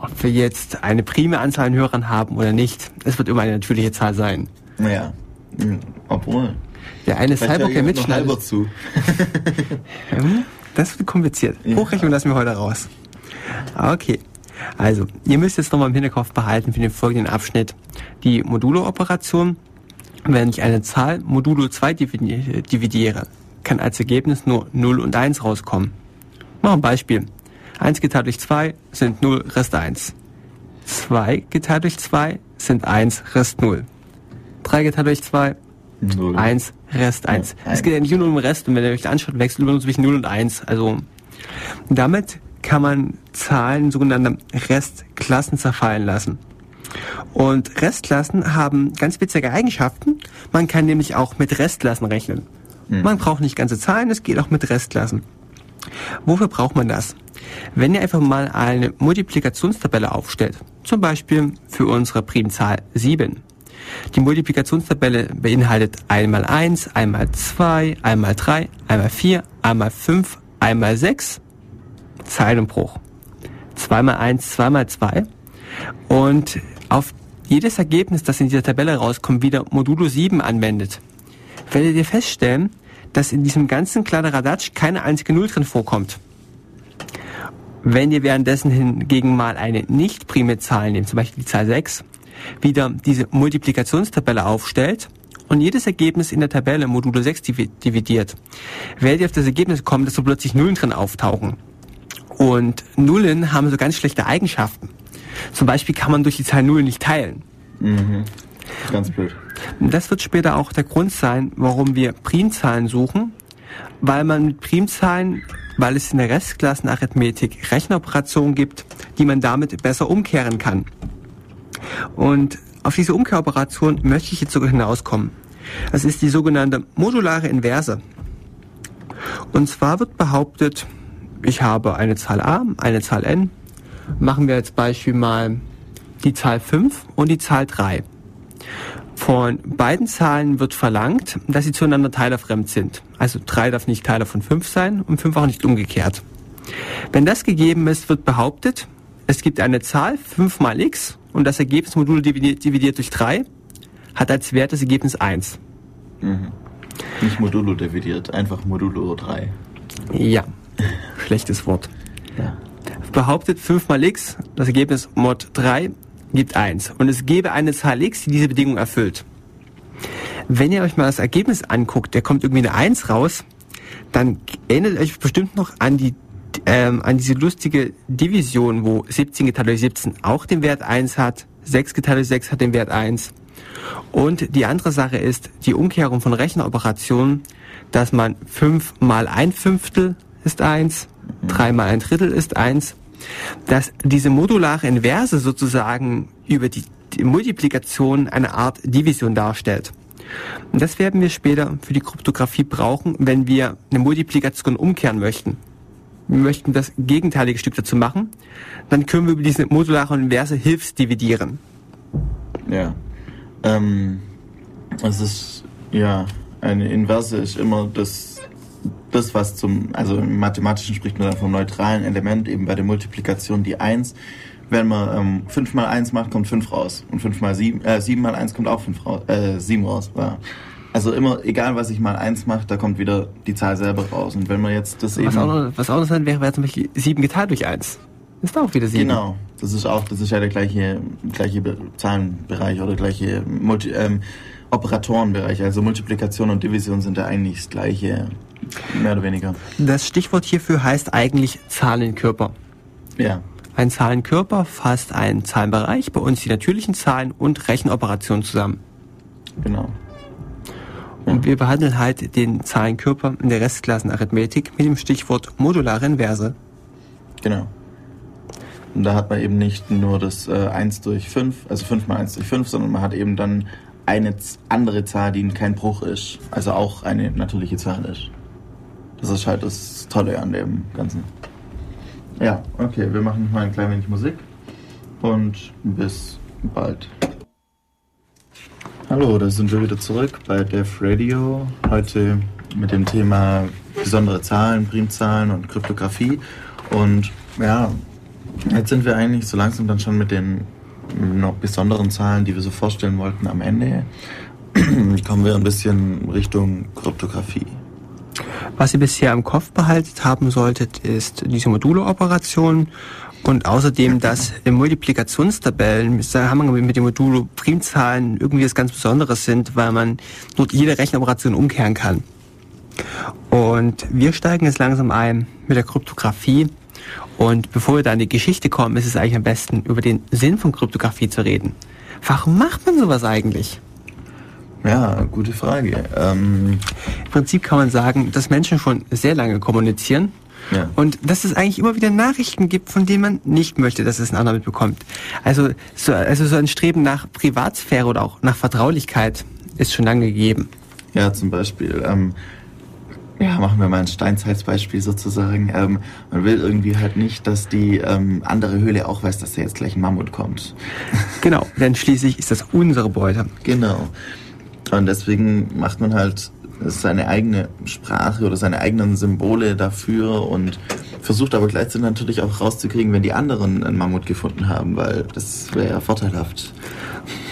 ob wir jetzt eine prime Anzahl an Hörern haben oder nicht, es wird immer eine natürliche Zahl sein. Naja, hm, obwohl. Der eine Vielleicht Cyborg, der noch halber mitschneidet, zu. Hm, das wird kompliziert. Ja. Hochrechnung lassen wir heute raus. Okay. Also, ihr müsst jetzt nochmal im Hinterkopf behalten für den folgenden Abschnitt die Modulo-Operation. Wenn ich eine Zahl modulo 2 dividi- dividiere, kann als Ergebnis nur 0 und 1 rauskommen. Noch ein Beispiel. 1 geteilt durch 2 sind 0, Rest 1. 2 geteilt durch 2 sind 1, Rest 0. 3 geteilt durch 2 Null. 1, Rest 1. Ja, es geht ja nicht nur um Rest und wenn ihr euch anschaut, wechselt immer nur zwischen 0 und 1. Also damit kann man Zahlen in sogenannte Restklassen zerfallen lassen. Und Restklassen haben ganz witzige Eigenschaften. Man kann nämlich auch mit Restklassen rechnen. Man braucht nicht ganze Zahlen, es geht auch mit Restklassen. Wofür braucht man das? Wenn ihr einfach mal eine Multiplikationstabelle aufstellt, zum Beispiel für unsere Primzahl 7. Die Multiplikationstabelle beinhaltet einmal 1, einmal 2, einmal 3, einmal 4, einmal 5, einmal 6, Zeilenbruch. 2 mal 1, 2 mal 2. Und auf jedes Ergebnis, das in dieser Tabelle rauskommt, wieder Modulo 7 anwendet, werdet ihr feststellen, dass in diesem ganzen Kladderadatsch keine einzige Null drin vorkommt. Wenn ihr währenddessen hingegen mal eine nicht prime Zahl nehmt, zum Beispiel die Zahl 6, wieder diese Multiplikationstabelle aufstellt und jedes Ergebnis in der Tabelle Modulo 6 divi- dividiert, werdet ihr auf das Ergebnis kommen, dass so plötzlich Nullen drin auftauchen. Und Nullen haben so ganz schlechte Eigenschaften. Zum Beispiel kann man durch die Zahl Null nicht teilen. Mhm. Ganz blöd. Das wird später auch der Grund sein, warum wir Primzahlen suchen, weil man mit Primzahlen, weil es in der Restklassenarithmetik Rechenoperationen gibt, die man damit besser umkehren kann. Und auf diese Umkehroperation möchte ich jetzt sogar hinauskommen. Das ist die sogenannte modulare Inverse. Und zwar wird behauptet, ich habe eine Zahl a, eine Zahl n. Machen wir als Beispiel mal die Zahl 5 und die Zahl 3. Von beiden Zahlen wird verlangt, dass sie zueinander teilerfremd sind. Also 3 darf nicht Teiler von 5 sein und 5 auch nicht umgekehrt. Wenn das gegeben ist, wird behauptet, es gibt eine Zahl 5 mal x und das Ergebnis Modulo dividiert, durch 3 hat als Wert das Ergebnis 1. Nicht Modulo dividiert, einfach Modulo 3. Ja, schlechtes Wort. Ja. Behauptet 5 mal x, das Ergebnis mod 3 gibt 1. Und es gäbe eine Zahl x, die diese Bedingung erfüllt. Wenn ihr euch mal das Ergebnis anguckt, der kommt irgendwie eine 1 raus, dann erinnert euch bestimmt noch an die ähm, an diese lustige Division, wo 17 geteilt durch 17 auch den Wert 1 hat, 6 geteilt durch 6 hat den Wert 1. Und die andere Sache ist die Umkehrung von Rechenoperationen, dass man 5 mal ein Fünftel ist 1, 3 mal ein Drittel ist 1 dass diese modulare Inverse sozusagen über die, die Multiplikation eine Art Division darstellt. Und das werden wir später für die Kryptographie brauchen, wenn wir eine Multiplikation umkehren möchten. Wir möchten das gegenteilige Stück dazu machen, dann können wir über diese modulare Inverse hilfsdividieren. Ja. Ähm, es ist, ja, eine Inverse ist immer das, das was zum, also im Mathematischen spricht man dann vom neutralen Element, eben bei der Multiplikation die 1. Wenn man ähm, 5 mal 1 macht, kommt 5 raus. Und 5 mal 7, äh, 7 mal 1 kommt auch 5 raus, äh, 7 raus. Ja. Also immer, egal was ich mal 1 mache, da kommt wieder die Zahl selber raus. Und wenn man jetzt das Was eben... auch noch, was auch noch sein wäre, wäre zum Beispiel 7 geteilt durch 1. Ist auch wieder 7. Genau, das ist auch, das ist ja der gleiche, gleiche Be- Zahlenbereich oder gleiche Multi, ähm, Operatorenbereich. Also Multiplikation und Division sind ja eigentlich das gleiche, mehr oder weniger. Das Stichwort hierfür heißt eigentlich Zahlenkörper. Ja, Ein Zahlenkörper fasst einen Zahlenbereich, bei uns die natürlichen Zahlen und Rechenoperationen zusammen. genau. Und wir behandeln halt den Zahlenkörper in der Restklassenarithmetik mit dem Stichwort modulare Inverse. Genau. Und da hat man eben nicht nur das äh, 1 durch 5, also 5 mal 1 durch 5, sondern man hat eben dann eine andere Zahl, die kein Bruch ist. Also auch eine natürliche Zahl ist. Das ist halt das Tolle an dem Ganzen. Ja, okay, wir machen mal ein klein wenig Musik. Und bis bald. Hallo, da sind wir wieder zurück bei Def Radio. Heute mit dem Thema besondere Zahlen, Primzahlen und Kryptographie. Und ja, jetzt sind wir eigentlich so langsam dann schon mit den noch besonderen Zahlen, die wir so vorstellen wollten, am Ende. Kommen wir ein bisschen Richtung Kryptographie. Was ihr bisher im Kopf behalten haben solltet, ist diese Modulo-Operation und außerdem, dass in Multiplikationstabellen mit den Modulo Primzahlen irgendwie was ganz Besonderes sind, weil man dort jede Rechenoperation umkehren kann. Und wir steigen jetzt langsam ein mit der Kryptographie. Und bevor wir da in die Geschichte kommen, ist es eigentlich am besten, über den Sinn von Kryptographie zu reden. Warum macht man sowas eigentlich? Ja, gute Frage. Ähm, Im Prinzip kann man sagen, dass Menschen schon sehr lange kommunizieren ja. und dass es eigentlich immer wieder Nachrichten gibt, von denen man nicht möchte, dass es ein anderer mitbekommt. Also so, also so ein Streben nach Privatsphäre oder auch nach Vertraulichkeit ist schon lange gegeben. Ja, zum Beispiel. Ähm, ja, machen wir mal ein Steinzeitsbeispiel sozusagen. Ähm, man will irgendwie halt nicht, dass die ähm, andere Höhle auch weiß, dass da jetzt gleich ein Mammut kommt. Genau, denn schließlich ist das unsere Beute. Genau. Und deswegen macht man halt seine eigene Sprache oder seine eigenen Symbole dafür und versucht aber gleichzeitig natürlich auch rauszukriegen, wenn die anderen einen Mammut gefunden haben, weil das wäre ja vorteilhaft.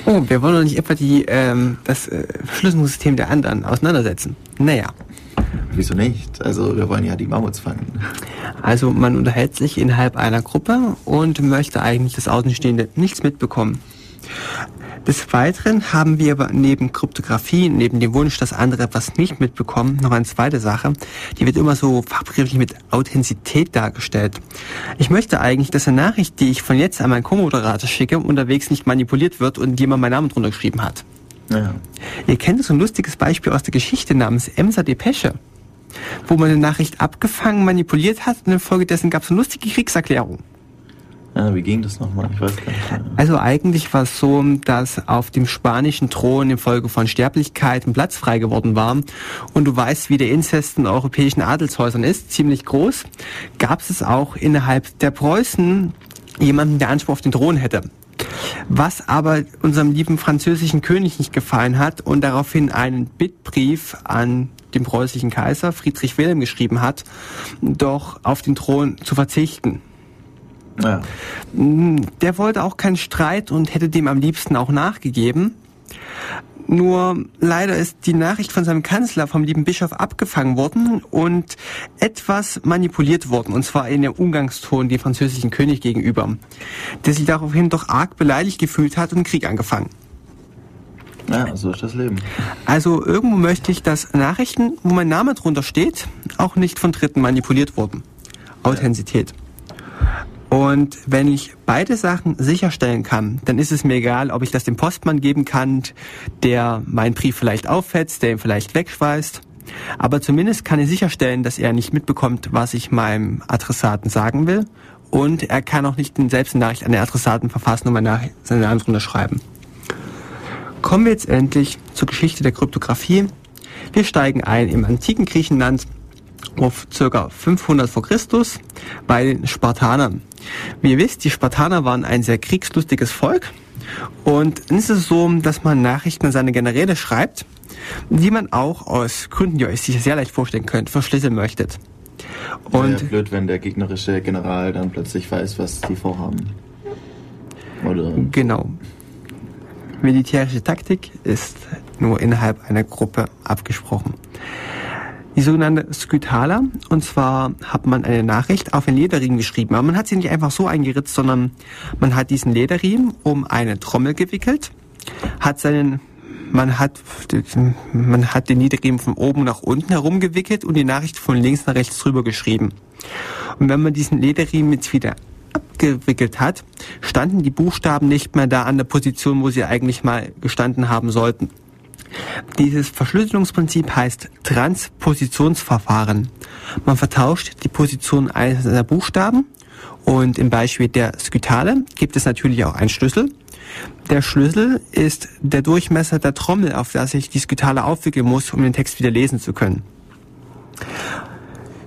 Oh, wir wollen doch nicht etwa die, ähm, das äh, Verschlüsselungssystem der anderen auseinandersetzen. Naja, Wieso nicht? Also wir wollen ja die Mammuts fangen. also man unterhält sich innerhalb einer Gruppe und möchte eigentlich das Außenstehende nichts mitbekommen. Des Weiteren haben wir aber neben Kryptographie, neben dem Wunsch, dass andere etwas nicht mitbekommen, noch eine zweite Sache. Die wird immer so fachbegrifflich mit Authentizität dargestellt. Ich möchte eigentlich, dass eine Nachricht, die ich von jetzt an meinen Co-Moderator schicke, unterwegs nicht manipuliert wird und jemand meinen Namen drunter geschrieben hat. Ja. Ihr kennt so ein lustiges Beispiel aus der Geschichte namens Emser Depesche, wo man eine Nachricht abgefangen, manipuliert hat und infolgedessen gab es eine lustige Kriegserklärung. Ja, wie ging das nochmal? Ich weiß gar nicht mehr. Also eigentlich war es so, dass auf dem spanischen Thron infolge von Sterblichkeit ein Platz frei geworden war. Und du weißt, wie der Inzest in europäischen Adelshäusern ist, ziemlich groß. Gab es auch innerhalb der Preußen jemanden, der Anspruch auf den Thron hätte. Was aber unserem lieben französischen König nicht gefallen hat und daraufhin einen Bittbrief an den preußischen Kaiser Friedrich Wilhelm geschrieben hat, doch auf den Thron zu verzichten. Ja. Der wollte auch keinen Streit und hätte dem am liebsten auch nachgegeben. Nur leider ist die Nachricht von seinem Kanzler, vom lieben Bischof, abgefangen worden und etwas manipuliert worden, und zwar in der Umgangston dem französischen König gegenüber, der sich daraufhin doch arg beleidigt gefühlt hat und Krieg angefangen. ja, so ist das Leben. Also irgendwo möchte ich, dass Nachrichten, wo mein Name drunter steht, auch nicht von Dritten manipuliert wurden. Authentizität. Und wenn ich beide Sachen sicherstellen kann, dann ist es mir egal, ob ich das dem Postmann geben kann, der meinen Brief vielleicht auffetzt, der ihn vielleicht wegschweißt. Aber zumindest kann ich sicherstellen, dass er nicht mitbekommt, was ich meinem Adressaten sagen will. und er kann auch nicht selbst eine Nachricht an den Adressaten verfassen und seine Antwort unterschreiben. Kommen wir jetzt endlich zur Geschichte der Kryptographie. Wir steigen ein im antiken Griechenland auf ca. 500 vor Christus bei den Spartanern. Wie ihr wisst, die Spartaner waren ein sehr kriegslustiges Volk und dann ist es so, dass man Nachrichten an seine Generäle schreibt, die man auch aus Gründen, die ihr euch sicher sehr leicht vorstellen könnt, verschlüsseln möchtet. Und ja, blöd, wenn der gegnerische General dann plötzlich weiß, was die vorhaben. Oder? Genau. Militärische Taktik ist nur innerhalb einer Gruppe abgesprochen die sogenannte Skytala. Und zwar hat man eine Nachricht auf einen Lederriemen geschrieben. Aber man hat sie nicht einfach so eingeritzt, sondern man hat diesen Lederriemen um eine Trommel gewickelt, hat seinen man hat, man hat den Lederriemen von oben nach unten herumgewickelt und die Nachricht von links nach rechts drüber geschrieben. Und wenn man diesen Lederriemen jetzt wieder abgewickelt hat, standen die Buchstaben nicht mehr da an der Position, wo sie eigentlich mal gestanden haben sollten. Dieses Verschlüsselungsprinzip heißt Transpositionsverfahren. Man vertauscht die Position einzelner Buchstaben und im Beispiel der Skytale gibt es natürlich auch einen Schlüssel. Der Schlüssel ist der Durchmesser der Trommel, auf der sich die Skytale aufwickeln muss, um den Text wieder lesen zu können.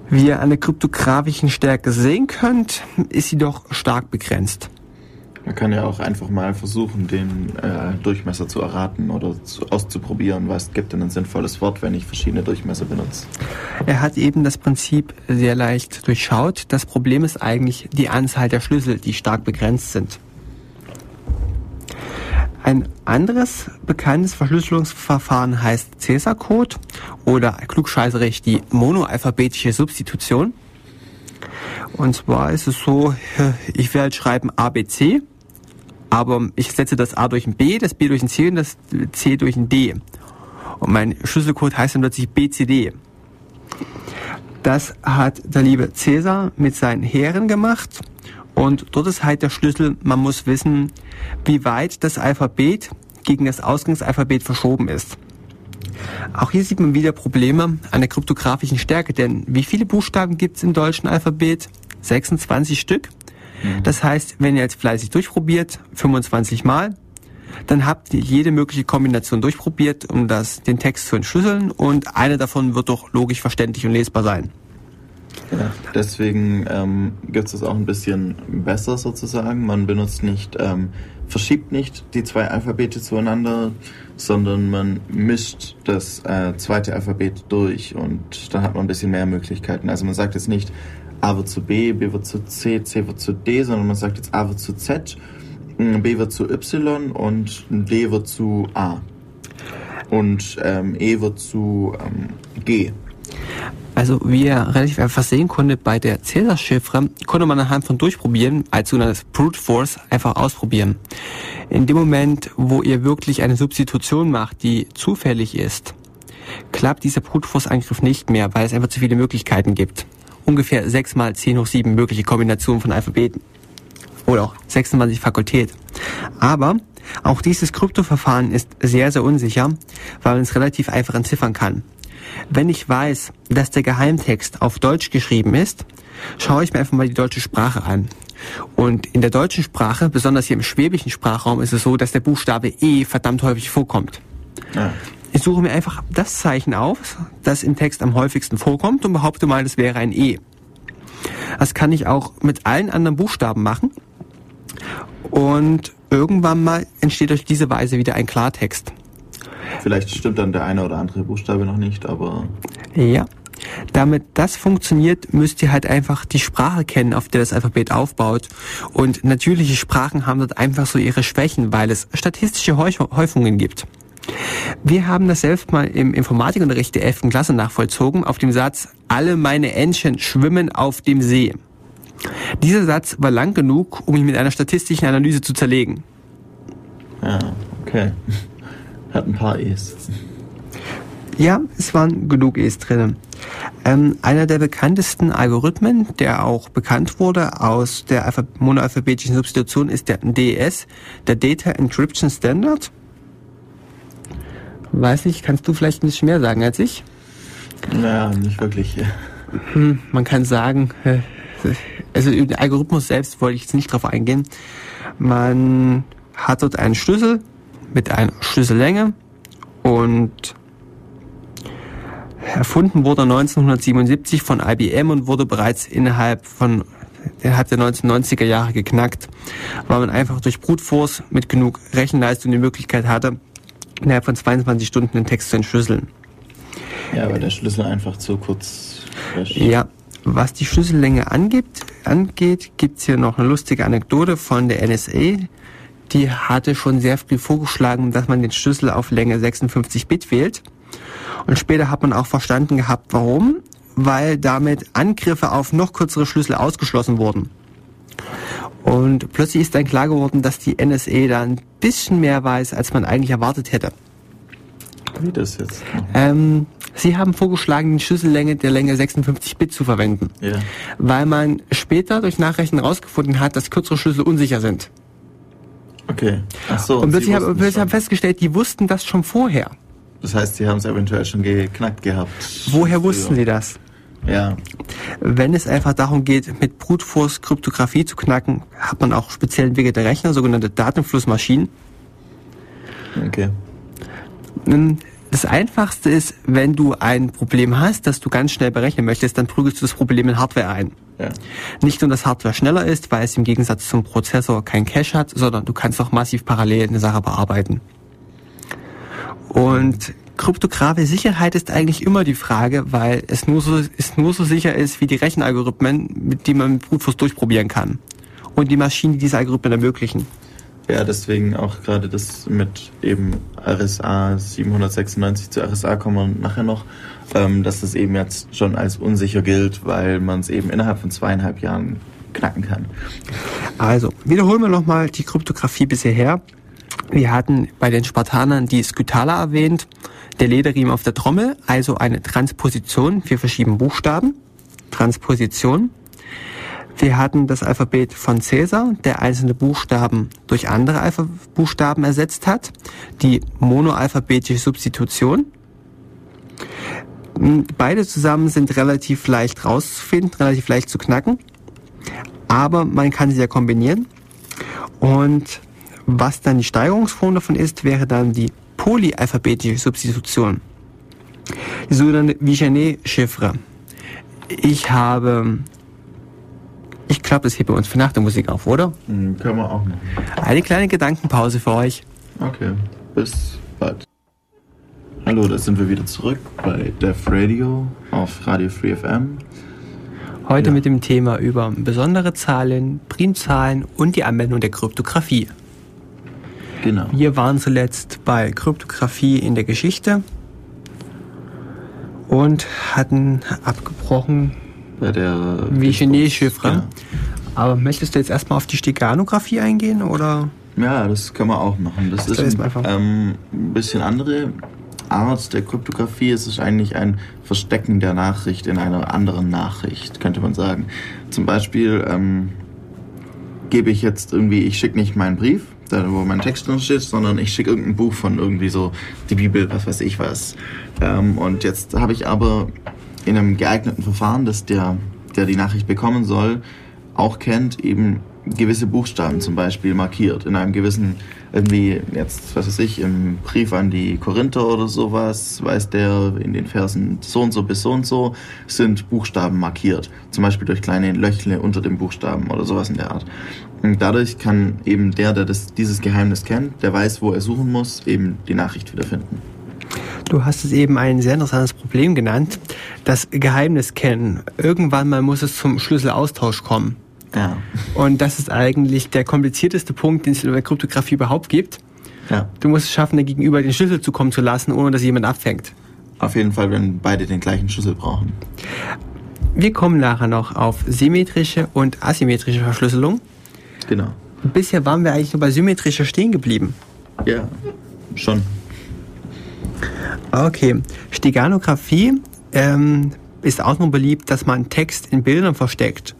Wie ihr an der kryptografischen Stärke sehen könnt, ist sie doch stark begrenzt. Man kann ja auch einfach mal versuchen, den äh, Durchmesser zu erraten oder zu, auszuprobieren. Was gibt denn ein sinnvolles Wort, wenn ich verschiedene Durchmesser benutze? Er hat eben das Prinzip sehr leicht durchschaut. Das Problem ist eigentlich die Anzahl der Schlüssel, die stark begrenzt sind. Ein anderes bekanntes Verschlüsselungsverfahren heißt Cäsar-Code oder klugscheißerig die monoalphabetische Substitution. Und zwar ist es so, ich werde schreiben ABC aber ich setze das A durch ein B, das B durch ein C und das C durch ein D. Und mein Schlüsselcode heißt dann plötzlich BCD. Das hat der liebe Cäsar mit seinen Heeren gemacht. Und dort ist halt der Schlüssel, man muss wissen, wie weit das Alphabet gegen das Ausgangsalphabet verschoben ist. Auch hier sieht man wieder Probleme an der kryptografischen Stärke, denn wie viele Buchstaben gibt es im deutschen Alphabet? 26 Stück. Mhm. Das heißt, wenn ihr jetzt fleißig durchprobiert, 25 Mal, dann habt ihr jede mögliche Kombination durchprobiert, um das, den Text zu entschlüsseln und eine davon wird doch logisch verständlich und lesbar sein. Ja, deswegen ähm, gibt es auch ein bisschen besser sozusagen. Man benutzt nicht, ähm, verschiebt nicht die zwei Alphabete zueinander, sondern man mischt das äh, zweite Alphabet durch und dann hat man ein bisschen mehr Möglichkeiten. Also man sagt jetzt nicht A wird zu B, B wird zu C, C wird zu D, sondern man sagt jetzt A wird zu Z, B wird zu Y und D wird zu A. Und ähm, E wird zu ähm, G. Also wie ihr relativ einfach sehen konnte, bei der Cäsar-Chiffre konnte man anhand von Durchprobieren als sogenanntes Brute Force einfach ausprobieren. In dem Moment, wo ihr wirklich eine Substitution macht, die zufällig ist, klappt dieser Brute Force Angriff nicht mehr, weil es einfach zu viele Möglichkeiten gibt ungefähr 6 mal 10 hoch 7 mögliche Kombinationen von Alphabeten. Oder auch 26 Fakultät. Aber auch dieses Kryptoverfahren ist sehr, sehr unsicher, weil man es relativ einfach entziffern kann. Wenn ich weiß, dass der Geheimtext auf Deutsch geschrieben ist, schaue ich mir einfach mal die deutsche Sprache an. Und in der deutschen Sprache, besonders hier im schwäbischen Sprachraum, ist es so, dass der Buchstabe E verdammt häufig vorkommt. Ja. Ich suche mir einfach das Zeichen auf, das im Text am häufigsten vorkommt und behaupte mal, das wäre ein E. Das kann ich auch mit allen anderen Buchstaben machen. Und irgendwann mal entsteht durch diese Weise wieder ein Klartext. Vielleicht stimmt dann der eine oder andere Buchstabe noch nicht, aber. Ja. Damit das funktioniert, müsst ihr halt einfach die Sprache kennen, auf der das Alphabet aufbaut. Und natürliche Sprachen haben dort einfach so ihre Schwächen, weil es statistische Häufungen gibt. Wir haben das selbst mal im Informatikunterricht der 11. Klasse nachvollzogen auf dem Satz, alle meine Entchen schwimmen auf dem See. Dieser Satz war lang genug, um ihn mit einer statistischen Analyse zu zerlegen. Ja, okay. Hat ein paar E's. Ja, es waren genug E's drin. Ähm, einer der bekanntesten Algorithmen, der auch bekannt wurde aus der monoalphabetischen Substitution, ist der DES, der Data Encryption Standard. Weiß ich, kannst du vielleicht ein bisschen mehr sagen als ich? Naja, nicht wirklich. Hm, man kann sagen, äh, also über den Algorithmus selbst wollte ich jetzt nicht drauf eingehen. Man hat dort einen Schlüssel mit einer Schlüssellänge und erfunden wurde 1977 von IBM und wurde bereits innerhalb von innerhalb der 1990er Jahre geknackt, weil man einfach durch Brute Force mit genug Rechenleistung die Möglichkeit hatte, innerhalb von 22 Stunden den Text zu entschlüsseln. Ja, weil der Schlüssel einfach zu kurz ist. Ja, was die Schlüssellänge angibt, angeht, gibt's hier noch eine lustige Anekdote von der NSA. Die hatte schon sehr früh vorgeschlagen, dass man den Schlüssel auf Länge 56 Bit wählt. Und später hat man auch verstanden gehabt, warum. Weil damit Angriffe auf noch kürzere Schlüssel ausgeschlossen wurden. Und plötzlich ist dann klar geworden, dass die NSA da ein bisschen mehr weiß, als man eigentlich erwartet hätte. Wie das jetzt? Ähm, Sie haben vorgeschlagen, die Schlüssellänge der Länge 56 Bit zu verwenden, Ja. weil man später durch Nachrechnen herausgefunden hat, dass kürzere Schlüssel unsicher sind. Okay. Ach so. Und plötzlich, haben, plötzlich haben festgestellt, die wussten das schon vorher. Das heißt, Sie haben es eventuell schon geknackt gehabt. Woher wussten Sie das? Ja. Wenn es einfach darum geht, mit Brute Force Kryptographie zu knacken, hat man auch speziell entwickelte Rechner, sogenannte Datenflussmaschinen. Okay. Das einfachste ist, wenn du ein Problem hast, das du ganz schnell berechnen möchtest, dann prügelst du das Problem in Hardware ein. Ja. Nicht nur, dass Hardware schneller ist, weil es im Gegensatz zum Prozessor kein Cache hat, sondern du kannst auch massiv parallel eine Sache bearbeiten. Und kryptographische Sicherheit ist eigentlich immer die Frage, weil es nur so, es nur so sicher ist wie die Rechenalgorithmen, mit denen man mit Brute Force durchprobieren kann. Und die Maschinen, die diese Algorithmen ermöglichen. Ja, deswegen auch gerade das mit eben RSA 796 zu RSA kommen wir nachher noch, ähm, dass das eben jetzt schon als unsicher gilt, weil man es eben innerhalb von zweieinhalb Jahren knacken kann. Also, wiederholen wir nochmal die Kryptographie bisher her. Wir hatten bei den Spartanern die Skytala erwähnt, der Lederriemen auf der Trommel, also eine Transposition, wir verschieben Buchstaben, Transposition. Wir hatten das Alphabet von Caesar, der einzelne Buchstaben durch andere Alpha Buchstaben ersetzt hat, die monoalphabetische Substitution. M, Beide zusammen sind relativ leicht rauszufinden, relativ leicht zu knacken aber man kann sie ja kombinieren. Und was dann die Steigerungsform davon ist, wäre dann die polyalphabetische Substitution. Die sogenannte Vigennet-Chiffre. Ich habe, ich glaube, das hebt bei uns für nach der Musik auf, oder? Hm, können wir auch machen. Eine kleine Gedankenpause für euch. Okay, bis bald. Hallo, da sind wir wieder zurück bei Def Radio auf Radio Free FM. Heute Ja. mit dem Thema über besondere Zahlen, Primzahlen und die Anwendung der Kryptographie. Genau. Wir waren zuletzt bei Kryptographie in der Geschichte und hatten abgebrochen Bei der wie Genet-Chiffre. Ja. Aber möchtest du jetzt erstmal auf die Steganographie eingehen oder? Ja, das kann man auch machen. Das Das ist einfach- ähm, ein bisschen andere Art der Kryptographie. Es ist eigentlich ein Verstecken der Nachricht in einer anderen Nachricht, könnte man sagen. Zum Beispiel ähm, gebe ich jetzt irgendwie, ich schicke nicht meinen Brief, da wo mein Text drin steht, sondern ich schicke irgendein Buch von irgendwie so die Bibel, was weiß ich was. Ähm, und jetzt habe ich aber in einem geeigneten Verfahren, das der, der die Nachricht bekommen soll, auch kennt, eben gewisse Buchstaben zum Beispiel markiert. In einem gewissen, irgendwie, jetzt, was weiß ich, im Brief an die Korinther oder sowas, weiß der in den Versen so und so bis so und so, sind Buchstaben markiert. Zum Beispiel durch kleine Löchle unter dem Buchstaben oder sowas in der Art. Und dadurch kann eben der, der das, dieses Geheimnis kennt, der weiß, wo er suchen muss, eben die Nachricht wiederfinden. Du hast es eben ein sehr interessantes Problem genannt, das Geheimnis kennen. Irgendwann mal muss es zum Schlüsselaustausch kommen. Ja. Und das ist eigentlich der komplizierteste Punkt, den es in der Kryptographie überhaupt gibt. Ja. Du musst es schaffen, der Gegenüber den Schlüssel zukommen zu lassen, ohne dass jemand abfängt. Auf jeden Fall, wenn beide den gleichen Schlüssel brauchen. Wir kommen nachher noch auf symmetrische und asymmetrische Verschlüsselung. Genau. Bisher waren wir eigentlich nur bei symmetrischer stehen geblieben. Ja. Schon. Okay. Steganographie ähm, ist auch noch beliebt, dass man Text in Bildern versteckt.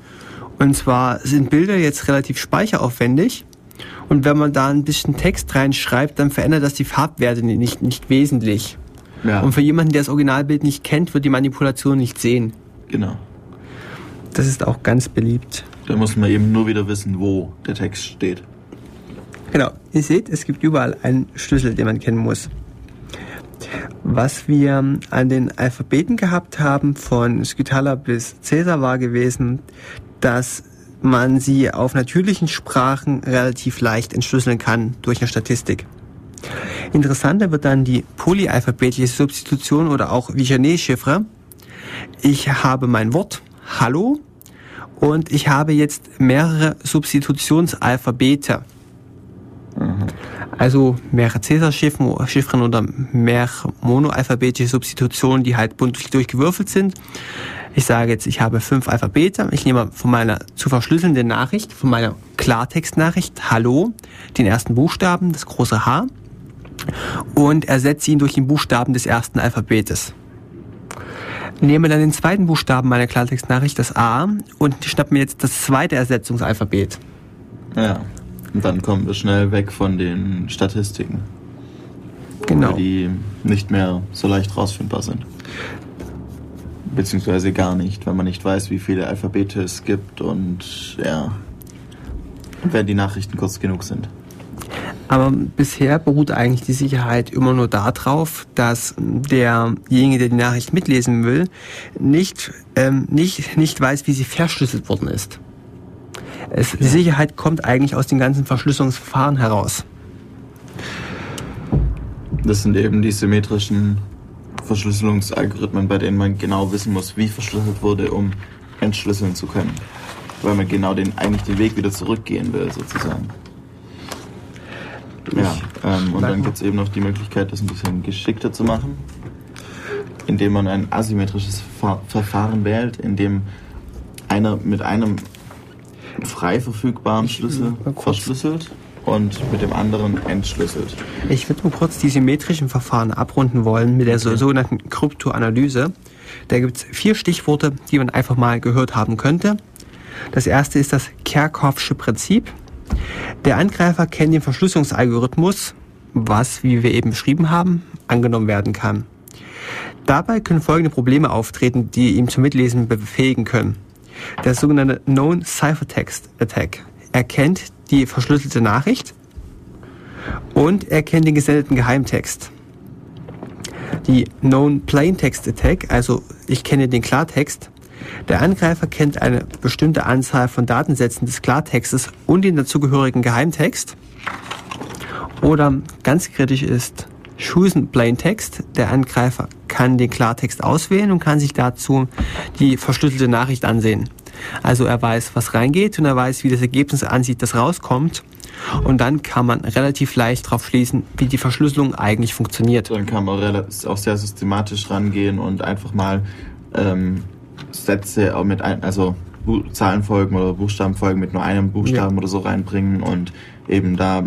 Und zwar sind Bilder jetzt relativ speicheraufwendig. Und wenn man da ein bisschen Text reinschreibt, dann verändert das die Farbwerte nicht, nicht wesentlich. Ja. Und für jemanden, der das Originalbild nicht kennt, wird die Manipulation nicht sehen. Genau. Das ist auch ganz beliebt. Da muss man eben nur wieder wissen, wo der Text steht. Genau, ihr seht, es gibt überall einen Schlüssel, den man kennen muss. Was wir an den Alphabeten gehabt haben, von Skytala bis Caesar, war gewesen, dass man sie auf natürlichen Sprachen relativ leicht entschlüsseln kann durch eine Statistik. Interessanter wird dann die polyalphabetische Substitution oder auch Vigennet-Chiffre. Ich habe mein Wort Hallo und ich habe jetzt mehrere Substitutionsalphabete. Mhm. Also mehrere Cäsar-Chiffren oder mehrere monoalphabetische Substitutionen, die halt bunt durchgewürfelt sind. Ich sage jetzt, ich habe fünf Alphabete. Ich nehme von meiner zu verschlüsselnden Nachricht, von meiner Klartextnachricht Hallo, den ersten Buchstaben, das große H, und ersetze ihn durch den Buchstaben des ersten Alphabetes. Nehme dann den zweiten Buchstaben meiner Klartextnachricht, das A, und schnappe mir jetzt das zweite Ersetzungsalphabet. Ja, und dann kommen wir schnell weg von den Statistiken. Genau. Die nicht mehr so leicht rausfindbar sind. Beziehungsweise gar nicht, wenn man nicht weiß, wie viele Alphabete es gibt und ja, wenn die Nachrichten kurz genug sind. Aber bisher beruht eigentlich die Sicherheit immer nur darauf, dass derjenige, der die Nachricht mitlesen will, nicht, ähm, nicht, nicht weiß, wie sie verschlüsselt worden ist. Es, Die Sicherheit kommt eigentlich aus den ganzen Verschlüsselungsverfahren heraus. Das sind eben die symmetrischen Verschlüsselungsalgorithmen, bei denen man genau wissen muss, wie verschlüsselt wurde, um entschlüsseln zu können. Weil man genau den, eigentlich den Weg wieder zurückgehen will, sozusagen. Ja, ähm, und dann gibt es eben noch die Möglichkeit, das ein bisschen geschickter zu machen, indem man ein asymmetrisches Verfahren wählt, in dem einer mit einem frei verfügbaren Schlüssel verschlüsselt und mit dem anderen entschlüsselt. Ich würde nur kurz die symmetrischen Verfahren abrunden wollen mit der okay. sogenannten Kryptoanalyse. Da gibt es vier Stichworte, die man einfach mal gehört haben könnte. Das erste ist das Kerckhoffsche Prinzip. Der Angreifer kennt den Verschlüsselungsalgorithmus, was, wie wir eben beschrieben haben, angenommen werden kann. Dabei können folgende Probleme auftreten, die ihm zum Mitlesen befähigen können. Der sogenannte Known Ciphertext Attack erkennt die verschlüsselte Nachricht und erkennt den gesendeten Geheimtext. Die Known Plaintext Attack, also ich kenne den Klartext, der Angreifer kennt eine bestimmte Anzahl von Datensätzen des Klartextes und den dazugehörigen Geheimtext. Oder ganz kritisch ist Chosen Plain Text. Der Angreifer kann den Klartext auswählen und kann sich dazu die verschlüsselte Nachricht ansehen. Also er weiß, was reingeht und er weiß, wie das Ergebnis ansieht, das rauskommt. Und dann kann man relativ leicht darauf schließen, wie die Verschlüsselung eigentlich funktioniert. Dann kann man auch sehr systematisch rangehen und einfach mal ähm, Sätze mit ein, also Zahlenfolgen oder Buchstabenfolgen mit nur einem Buchstaben ja. oder so reinbringen und eben da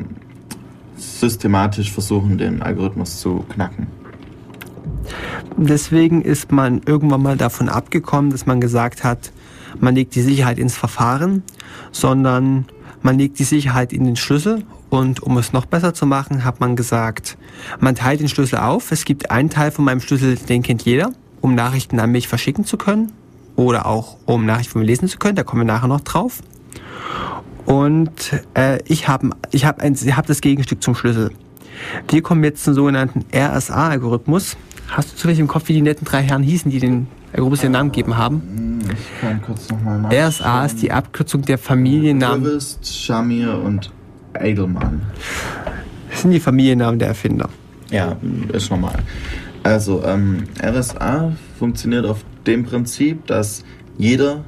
systematisch versuchen, den Algorithmus zu knacken. Deswegen ist man irgendwann mal davon abgekommen, dass man gesagt hat, man legt die Sicherheit ins Verfahren, sondern man legt die Sicherheit in den Schlüssel und um es noch besser zu machen, hat man gesagt, man teilt den Schlüssel auf. Es gibt einen Teil von meinem Schlüssel, den kennt jeder, um Nachrichten an mich verschicken zu können oder auch um Nachrichten von mir lesen zu können. Da kommen wir nachher noch drauf. Und äh, ich habe ich hab ein, ich hab das Gegenstück zum Schlüssel. Wir kommen jetzt zum sogenannten RSA-Algorithmus. Hast du zufällig im Kopf, wie die netten drei Herren hießen, die den Algorithmus den Namen gegeben haben? Ich kann kurz nochmal. RSA ist die Abkürzung der Familiennamen. Rivest, Shamir und Edelmann. Das sind die Familiennamen der Erfinder. Ja, ist normal. Also, ähm, RSA funktioniert auf dem Prinzip, dass jeder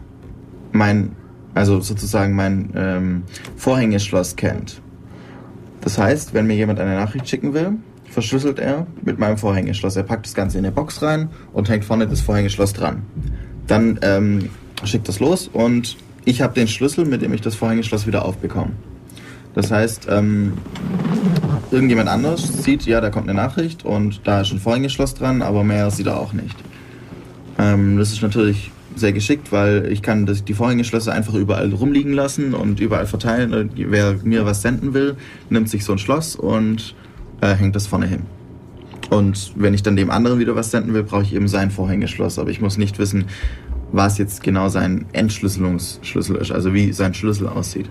mein, also sozusagen mein ähm, Vorhängeschloss kennt. Das heißt, wenn mir jemand eine Nachricht schicken will, verschlüsselt er mit meinem Vorhängeschloss. Er packt das Ganze in eine Box rein und hängt vorne das Vorhängeschloss dran. Dann ähm, schickt das los und ich habe den Schlüssel, mit dem ich das Vorhängeschloss wieder aufbekomme. Das heißt, ähm, irgendjemand anders sieht, ja, da kommt eine Nachricht und da ist ein Vorhängeschloss dran, aber mehr sieht er auch nicht. Ähm, das ist natürlich sehr geschickt, weil ich kann das, die Vorhängeschlösser einfach überall rumliegen lassen und überall verteilen. Wer mir was senden will, nimmt sich so ein Schloss und äh, hängt das vorne hin. Und wenn ich dann dem anderen wieder was senden will, brauche ich eben sein Vorhängeschloss. Aber ich muss nicht wissen, was jetzt genau sein Entschlüsselungsschlüssel ist, also wie sein Schlüssel aussieht,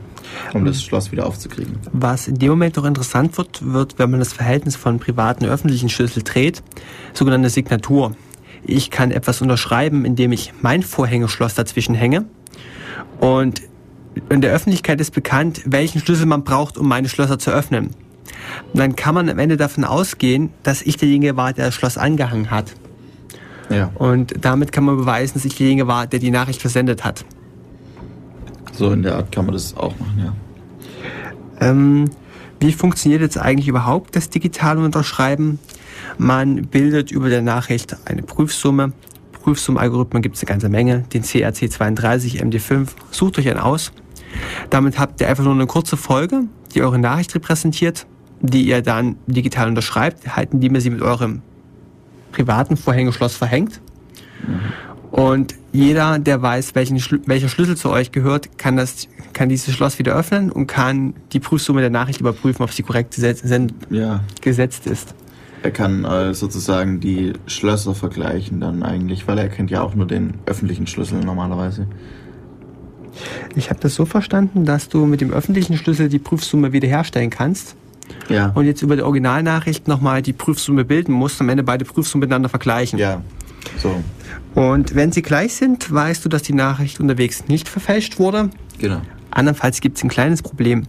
um das Schloss wieder aufzukriegen. Was in dem Moment noch interessant wird, wird, wenn man das Verhältnis von privaten und öffentlichen Schlüssel dreht, sogenannte Signatur. Ich kann etwas unterschreiben, indem ich mein Vorhängeschloss dazwischen hänge und in der Öffentlichkeit ist bekannt, welchen Schlüssel man braucht, um meine Schlösser zu öffnen. Und dann kann man am Ende davon ausgehen, dass ich derjenige war, der das Schloss angehangen hat. Ja. Und damit kann man beweisen, dass ich derjenige war, der die Nachricht versendet hat. So in der Art kann man das auch machen, ja. Ähm, wie funktioniert jetzt eigentlich überhaupt das digitale Unterschreiben? Man bildet über der Nachricht eine Prüfsumme. Prüfsummenalgorithmen gibt es eine ganze Menge. Den CRC32, MD5. Sucht euch einen aus. Damit habt ihr einfach nur eine kurze Folge, die eure Nachricht repräsentiert, die ihr dann digital unterschreibt, halt, indem ihr sie mit eurem privaten Vorhängeschloss verhängt. Und jeder, der weiß, welchen, welcher Schlüssel zu euch gehört, kann, das, kann dieses Schloss wieder öffnen und kann die Prüfsumme der Nachricht überprüfen, ob sie korrekt ja. gesetzt ist. Er kann äh, sozusagen die Schlösser vergleichen dann eigentlich, weil er kennt ja auch nur den öffentlichen Schlüssel normalerweise. Ich habe das so verstanden, dass du mit dem öffentlichen Schlüssel die Prüfsumme wiederherstellen kannst. Ja. Und jetzt über die Originalnachricht nochmal die Prüfsumme bilden musst, am Ende beide Prüfsummen miteinander vergleichen. Ja. So. Und wenn sie gleich sind, weißt du, dass die Nachricht unterwegs nicht verfälscht wurde. Genau. Andernfalls gibt es ein kleines Problem.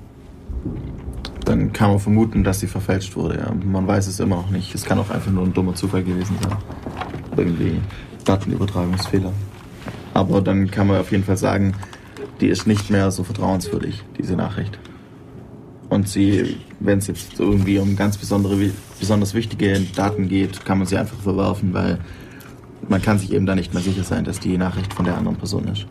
Dann kann man vermuten, dass sie verfälscht wurde. Ja. Man weiß es immer noch nicht. Es kann auch einfach nur ein dummer Zufall gewesen sein. Irgendwie Datenübertragungsfehler. Aber dann kann man auf jeden Fall sagen, die ist nicht mehr so vertrauenswürdig, diese Nachricht. Und sie, wenn es jetzt irgendwie um ganz besondere, besonders wichtige Daten geht, kann man sie einfach verwerfen, weil man kann sich eben da nicht mehr sicher sein, dass die Nachricht von der anderen Person ist.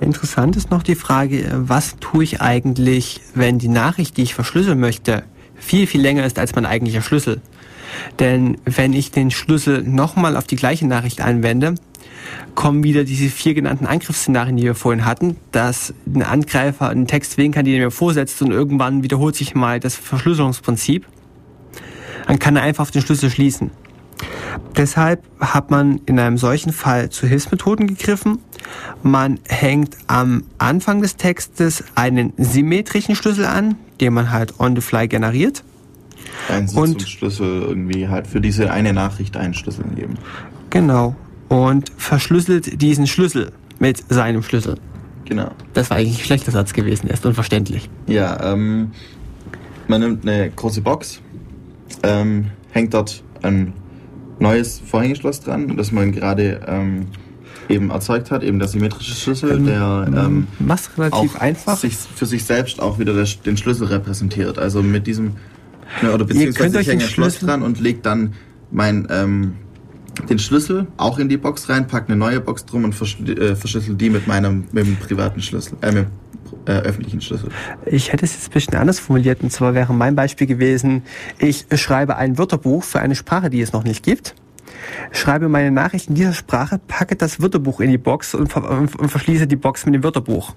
Interessant ist noch die Frage, was tue ich eigentlich, wenn die Nachricht, die ich verschlüsseln möchte, viel, viel länger ist als mein eigentlicher Schlüssel. Denn wenn ich den Schlüssel nochmal auf die gleiche Nachricht anwende, kommen wieder diese vier genannten Angriffsszenarien, die wir vorhin hatten, dass ein Angreifer einen Text wählen kann, den er mir vorsetzt und irgendwann wiederholt sich mal das Verschlüsselungsprinzip. Dann kann er einfach auf den Schlüssel schließen. Deshalb hat man in einem solchen Fall zu Hilfsmethoden gegriffen. Man hängt am Anfang des Textes einen symmetrischen Schlüssel an, den man halt on the fly generiert. Einen Sitzungsschlüssel irgendwie halt für diese eine Nachricht einen Schlüssel geben. Genau. Und verschlüsselt diesen Schlüssel mit seinem Schlüssel. Genau. Das war eigentlich ein schlechter Satz gewesen, er ist unverständlich. Ja, ähm, man nimmt eine große Box, ähm, hängt dort ein neues Vorhängeschloss dran, das man gerade ähm, eben erzeugt hat, eben der symmetrische Schlüssel, ähm, der ähm, was relativ auch einfach sich für sich selbst auch wieder das, den Schlüssel repräsentiert. Also mit diesem ne, oder beziehungsweise ich hänge ein Schloss dran und leg dann mein ähm, den Schlüssel auch in die Box rein, pack eine neue Box drum und äh, verschlüssel die mit meinem mit dem privaten Schlüssel, äh, mit äh, öffentlichen Schlüssel. Ich hätte es jetzt ein bisschen anders formuliert und zwar wäre mein Beispiel gewesen, ich schreibe ein Wörterbuch für eine Sprache, die es noch nicht gibt schreibe meine Nachricht in dieser Sprache, packe das Wörterbuch in die Box und, und, und verschließe die Box mit dem Wörterbuch.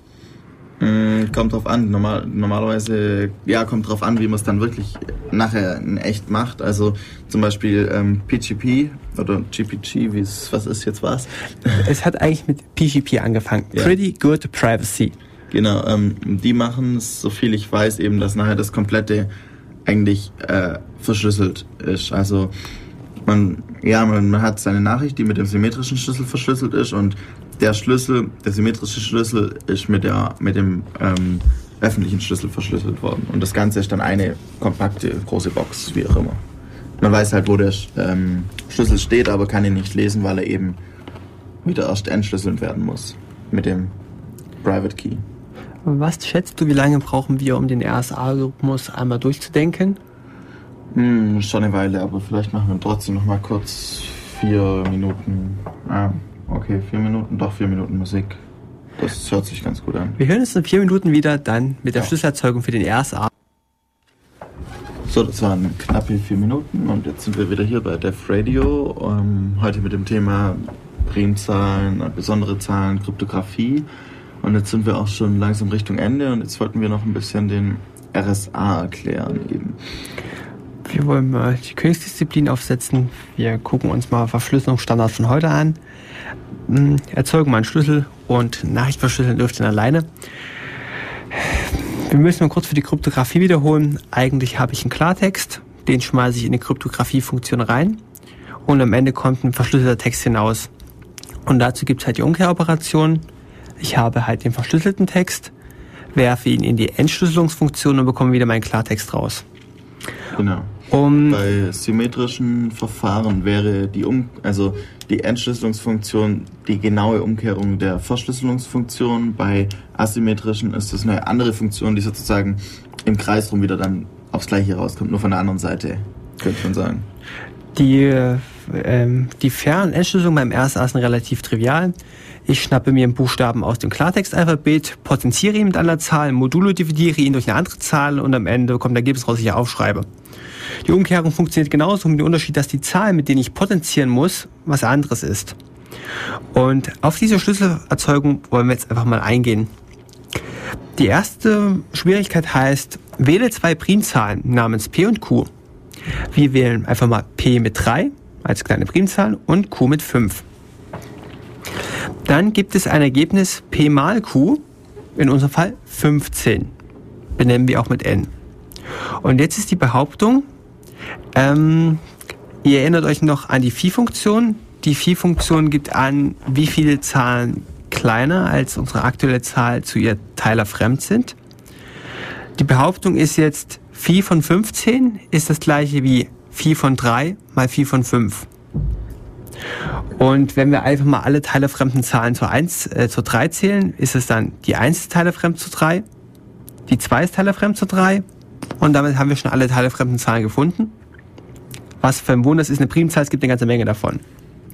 Mm, kommt drauf an. Normal, normalerweise, ja, kommt drauf an, wie man es dann wirklich nachher in echt macht. Also zum Beispiel ähm, PGP oder GPG, wie es, was ist jetzt was? Es hat eigentlich mit PGP angefangen. Ja. Pretty Good Privacy. Genau, ähm, die machen es, so viel ich weiß, eben, dass nachher das komplette eigentlich äh, verschlüsselt ist. Also man, ja, man, hat seine Nachricht, die mit dem symmetrischen Schlüssel verschlüsselt ist und der Schlüssel, der symmetrische Schlüssel ist mit, der, mit dem ähm, öffentlichen Schlüssel verschlüsselt worden. Und das Ganze ist dann eine kompakte große Box, wie auch immer. Man weiß halt, wo der ähm, Schlüssel steht, aber kann ihn nicht lesen, weil er eben wieder erst entschlüsselt werden muss mit dem Private Key. Was schätzt du, wie lange brauchen wir, um den RSA-Algorithmus einmal durchzudenken? Hm, schon eine Weile, aber vielleicht machen wir trotzdem noch mal kurz vier Minuten. Ah, okay, vier Minuten, doch vier Minuten Musik. Das hört sich ganz gut an. Wir hören uns in vier Minuten wieder, dann mit der ja. Schlüsselerzeugung für den RSA. So, das waren knappe vier Minuten und jetzt sind wir wieder hier bei Def Radio. Ähm, heute mit dem Thema Primzahlen, besondere Zahlen, Kryptographie. Und jetzt sind wir auch schon langsam Richtung Ende und jetzt wollten wir noch ein bisschen den RSA erklären eben. Wir wollen mal die Königsdisziplin aufsetzen. Wir gucken uns mal Verschlüsselungsstandards von heute an. Hm, erzeugen mal einen Schlüssel und Nachricht verschlüsseln dürft ihr alleine. Wir müssen mal kurz für die Kryptographie wiederholen. Eigentlich habe ich einen Klartext, den schmeiße ich in die Kryptographie-Funktion rein und am Ende kommt ein verschlüsselter Text hinaus. Und dazu gibt es halt die Umkehroperation. Ich habe halt den verschlüsselten Text, werfe ihn in die Entschlüsselungsfunktion und bekomme wieder meinen Klartext raus. Genau. Um Bei symmetrischen Verfahren wäre die um also die Entschlüsselungsfunktion die genaue Umkehrung der Verschlüsselungsfunktion. Bei asymmetrischen ist das eine andere Funktion, die sozusagen im Kreis rum wieder dann aufs Gleiche rauskommt, nur von der anderen Seite, könnte man sagen. Die, ähm, die Fer- und Entschlüsselung beim RSA sind relativ trivial. Ich schnappe mir einen Buchstaben aus dem Klartextalphabet, potenziere ihn mit einer Zahl, Modulo dividiere ihn durch eine andere Zahl und am Ende kommt ein Ergebnis raus, das ich aufschreibe. Die Umkehrung funktioniert genauso mit dem Unterschied, dass die Zahl, mit denen ich potenzieren muss, was anderes ist. Und auf diese Schlüsselerzeugung wollen wir jetzt einfach mal eingehen. Die erste Schwierigkeit heißt, wähle zwei Primzahlen namens p und q. Wir wählen einfach mal p mit 3 als kleine Primzahl und q mit 5. Dann gibt es ein Ergebnis p mal q, in unserem Fall 15. Benennen wir auch mit n. Und jetzt ist die Behauptung, ähm, ihr erinnert euch noch an die Phi-Funktion. Die Phi-Funktion gibt an, wie viele Zahlen kleiner als unsere aktuelle Zahl zu ihr Teiler fremd sind. Die Behauptung ist jetzt, Phi von 15 ist das gleiche wie Phi von 3 mal Phi von 5. Und wenn wir einfach mal alle teilefremden Zahlen zur 1, äh, zur 3 zählen, ist es dann die 1 ist teilefremd zu 3, die 2 ist teilefremd zu 3 und damit haben wir schon alle teilefremden Zahlen gefunden. Was für ein Wunder ist eine Primzahl, es gibt eine ganze Menge davon.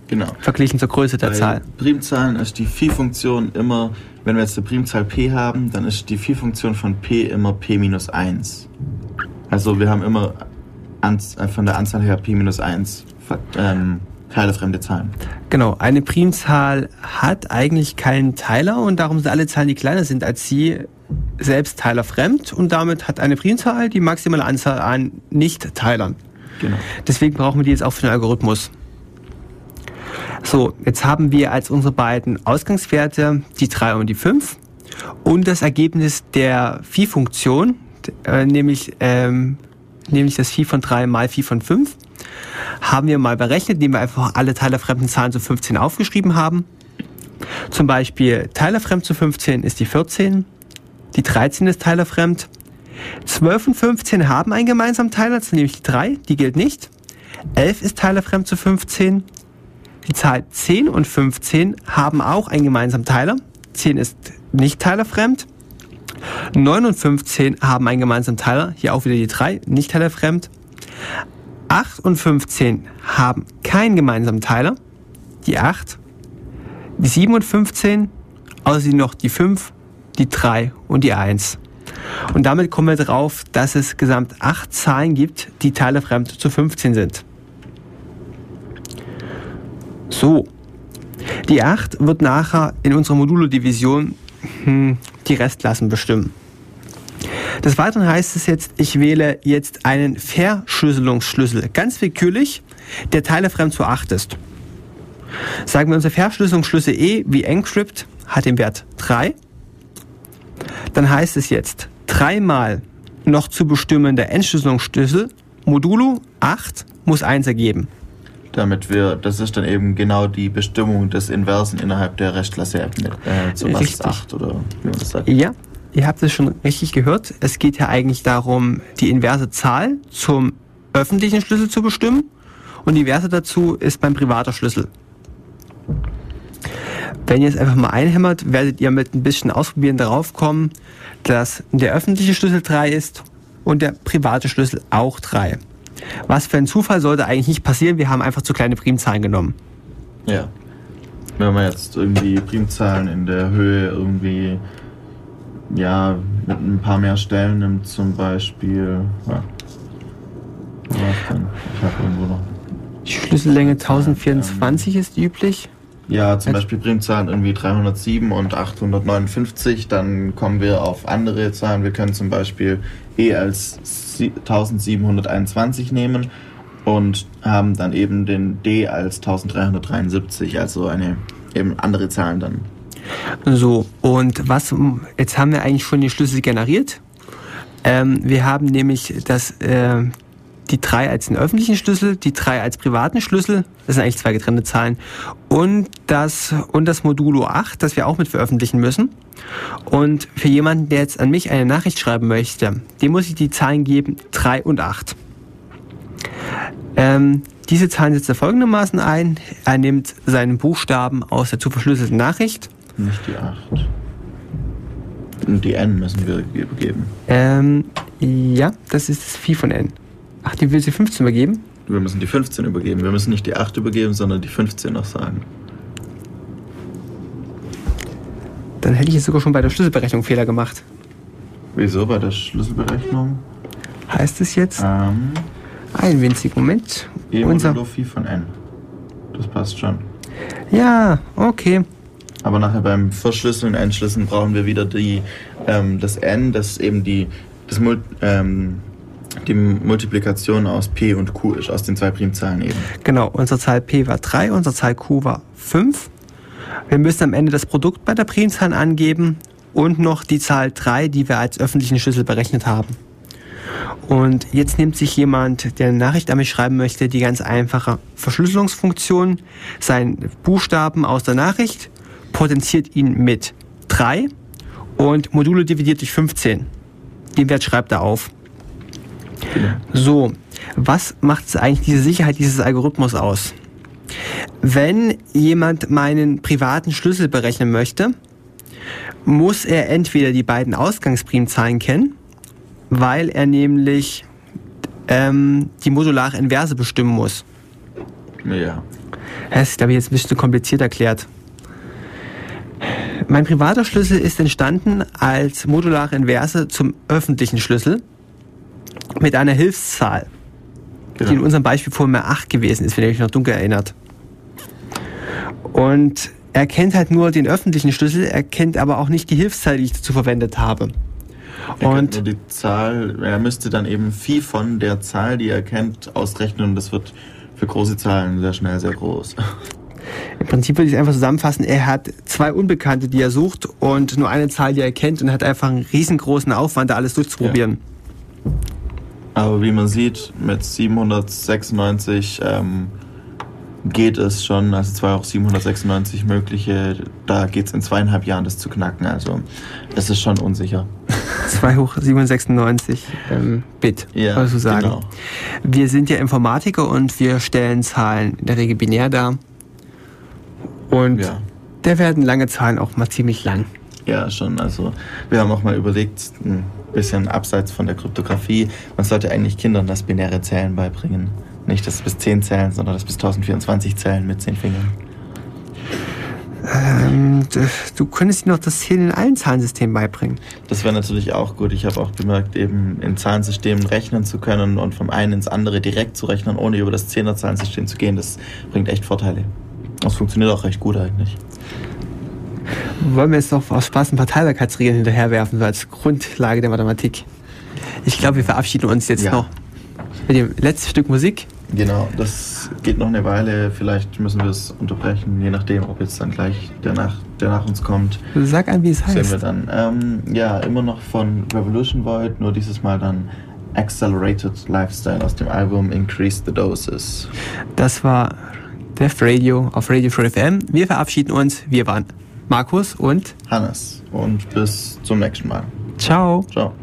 Genau. Verglichen zur Größe der Bei Zahl. Primzahlen ist die Phi-Funktion immer, wenn wir jetzt eine Primzahl p haben, dann ist die Phi-Funktion von p immer p minus 1. Also wir haben immer von der Anzahl her p minus 1 ähm, teilefremde Zahlen. Genau, eine Primzahl hat eigentlich keinen Teiler und darum sind alle Zahlen, die kleiner sind als sie, selbst teilerfremd und damit hat eine Primzahl die maximale Anzahl an Nicht-Teilern. Genau. Deswegen brauchen wir die jetzt auch für den Algorithmus. So, jetzt haben wir als unsere beiden Ausgangswerte die 3 und die 5 und das Ergebnis der Phi-Funktion, äh, nämlich, ähm, nämlich das Phi von 3 mal Phi von 5, haben wir mal berechnet, indem wir einfach alle teilerfremden Zahlen zu 15 aufgeschrieben haben. Zum Beispiel teilerfremd zu 15 ist die 14, die 13 ist teilerfremd, 12 und 15 haben einen gemeinsamen Teiler, das ist nämlich die 3, die gilt nicht. 11 ist teilerfremd zu 15, die Zahl 10 und 15 haben auch einen gemeinsamen Teiler. 10 ist nicht teilerfremd. 9 und 15 haben einen gemeinsamen Teiler. Hier auch wieder die 3, nicht teilerfremd. 8 und 15 haben keinen gemeinsamen Teiler. Die 8. Die 7 und 15, außerdem noch die 5, die 3 und die 1. Und damit kommen wir darauf, dass es gesamt 8 Zahlen gibt, die teilefremd zu 15 sind. So. Die 8 wird nachher in unserer Modulo-Division hm, die Restklassen bestimmen. Des Weiteren heißt es jetzt, ich wähle jetzt einen Verschlüsselungsschlüssel, ganz willkürlich, der teilefremd zu 8 ist. Sagen wir, unser Verschlüsselungsschlüssel E wie Encrypt hat den Wert 3. Dann heißt es jetzt, dreimal noch zu bestimmender Entschlüsselungsschlüssel modulo 8 muss 1 ergeben damit wir, das ist dann eben genau die Bestimmung des Inversen innerhalb der Restklasse äh, zu was 8 oder wie man das sagt. Ja, ihr habt es schon richtig gehört. Es geht ja eigentlich darum, die inverse Zahl zum öffentlichen Schlüssel zu bestimmen und die Inverse dazu ist beim privater Schlüssel. Wenn ihr es einfach mal einhämmert, werdet ihr mit ein bisschen Ausprobieren darauf kommen, dass der öffentliche Schlüssel 3 ist und der private Schlüssel auch 3. Was für ein Zufall sollte eigentlich nicht passieren. Wir haben einfach zu kleine Primzahlen genommen. Ja. Wenn man jetzt irgendwie Primzahlen in der Höhe irgendwie ja mit ein paar mehr Stellen nimmt, zum Beispiel. Ja. Ich habe irgendwo noch. Die Schlüssellänge 1024 ja. ist üblich. Ja, zum Beispiel Primzahlen irgendwie 307 und 859. Dann kommen wir auf andere Zahlen. Wir können zum Beispiel E als 1721 nehmen und haben dann eben den D als 1373, also eine eben andere Zahlen dann. So, und was, jetzt haben wir eigentlich schon die Schlüssel generiert. Ähm, wir haben nämlich das, äh, die 3 als den öffentlichen Schlüssel, die 3 als privaten Schlüssel, das sind eigentlich zwei getrennte Zahlen, und das, und das Modulo 8, das wir auch mit veröffentlichen müssen. Und für jemanden, der jetzt an mich eine Nachricht schreiben möchte, dem muss ich die Zahlen geben 3 und 8. Ähm, diese Zahlen setzt er folgendermaßen ein. Er nimmt seinen Buchstaben aus der zu verschlüsselten Nachricht. Nicht die 8. Die N müssen wir geben. Ähm, ja, das ist das Vieh von N. Ach, die will sie 15 übergeben? Wir müssen die 15 übergeben. Wir müssen nicht die 8 übergeben, sondern die 15 noch sagen. Dann hätte ich jetzt sogar schon bei der Schlüsselberechnung Fehler gemacht. Wieso bei der Schlüsselberechnung? Heißt es jetzt? Ähm, Ein winzigen Moment. E Unser, modulo Phi von N. Das passt schon. ja, okay. Aber nachher beim Verschlüsseln, Entschlüsseln brauchen wir wieder die, ähm, das N, das eben die, das ähm, die Multiplikation aus P und Q ist, aus den zwei Primzahlen eben. Genau, unsere Zahl P war 3, unsere Zahl Q war 5. Wir müssen am Ende das Produkt bei der Primzahl angeben und noch die Zahl 3, die wir als öffentlichen Schlüssel berechnet haben. Und jetzt nimmt sich jemand, der eine Nachricht an mich schreiben möchte, die ganz einfache Verschlüsselungsfunktion, seinen Buchstaben aus der Nachricht, potenziert ihn mit 3 und Modulo dividiert durch 15. Den Wert schreibt er auf. So, was macht eigentlich diese Sicherheit dieses Algorithmus aus? Wenn jemand meinen privaten Schlüssel berechnen möchte, muss er entweder die beiden Ausgangsprimzahlen kennen, weil er nämlich ähm, die modulare Inverse bestimmen muss. Ja. Das ist, glaube ich, jetzt ein bisschen kompliziert erklärt. Mein privater Schlüssel ist entstanden als modulare Inverse zum öffentlichen Schlüssel mit einer Hilfszahl, die in Genau. unserem Beispiel vorhin mal 8 gewesen ist, wenn ihr euch noch dunkel erinnert. Und er kennt halt nur den öffentlichen Schlüssel, er kennt aber auch nicht die Hilfszahl, die ich dazu verwendet habe. Er kennt Und nur die Zahl, er müsste dann eben Phi von der Zahl, die er kennt, ausrechnen und das wird für große Zahlen sehr schnell sehr groß. im Prinzip würde ich es einfach zusammenfassen, er hat zwei Unbekannte, die er sucht und nur eine Zahl, die er kennt und hat einfach einen riesengroßen Aufwand, da alles durchzuprobieren. Aber wie man sieht, mit 796 ähm, geht es schon, also es war auch 796 mögliche, da geht es in zweieinhalb Jahren, das zu knacken. Also es ist schon unsicher. 2 hoch 796 ähm, Bit, Ja, wolltest du sagen. genau. Wir sind ja Informatiker und wir stellen Zahlen in der Regel binär dar. Und Ja. da werden lange Zahlen auch mal ziemlich lang. Ja, schon. Also wir haben auch mal überlegt, ein bisschen abseits von der Kryptographie, man sollte eigentlich Kindern das binäre Zählen beibringen. Nicht das bis 10 zählen, sondern das bis 1024 zählen mit 10 Fingern. Ähm, du könntest ihnen noch das Zählen in allen Zahlensystemen beibringen. Das wäre natürlich auch gut. Ich habe auch bemerkt, eben in Zahlensystemen rechnen zu können und vom einen ins andere direkt zu rechnen, ohne über das Zehner-Zahlensystem zu gehen, das bringt echt Vorteile. Das funktioniert auch recht gut eigentlich. Wollen wir jetzt noch aus Spaß ein paar Teilbarkeitsregeln hinterherwerfen, so als Grundlage der Mathematik? Ich glaube, wir verabschieden uns jetzt Ja. noch mit dem letzten Stück Musik. Genau, das geht noch eine Weile. Vielleicht müssen wir es unterbrechen, je nachdem, ob jetzt dann gleich der nach, der nach uns kommt. Sag an, wie es Sehen wir heißt. dann. Ähm, ja, immer noch von Revolution Void, nur dieses Mal dann Accelerated Lifestyle aus dem Album Increase the Doses. Das war Def Radio auf Radio Free FM. Wir verabschieden uns. Wir waren Markus und Hannes und bis zum nächsten Mal. ciao. Ciao.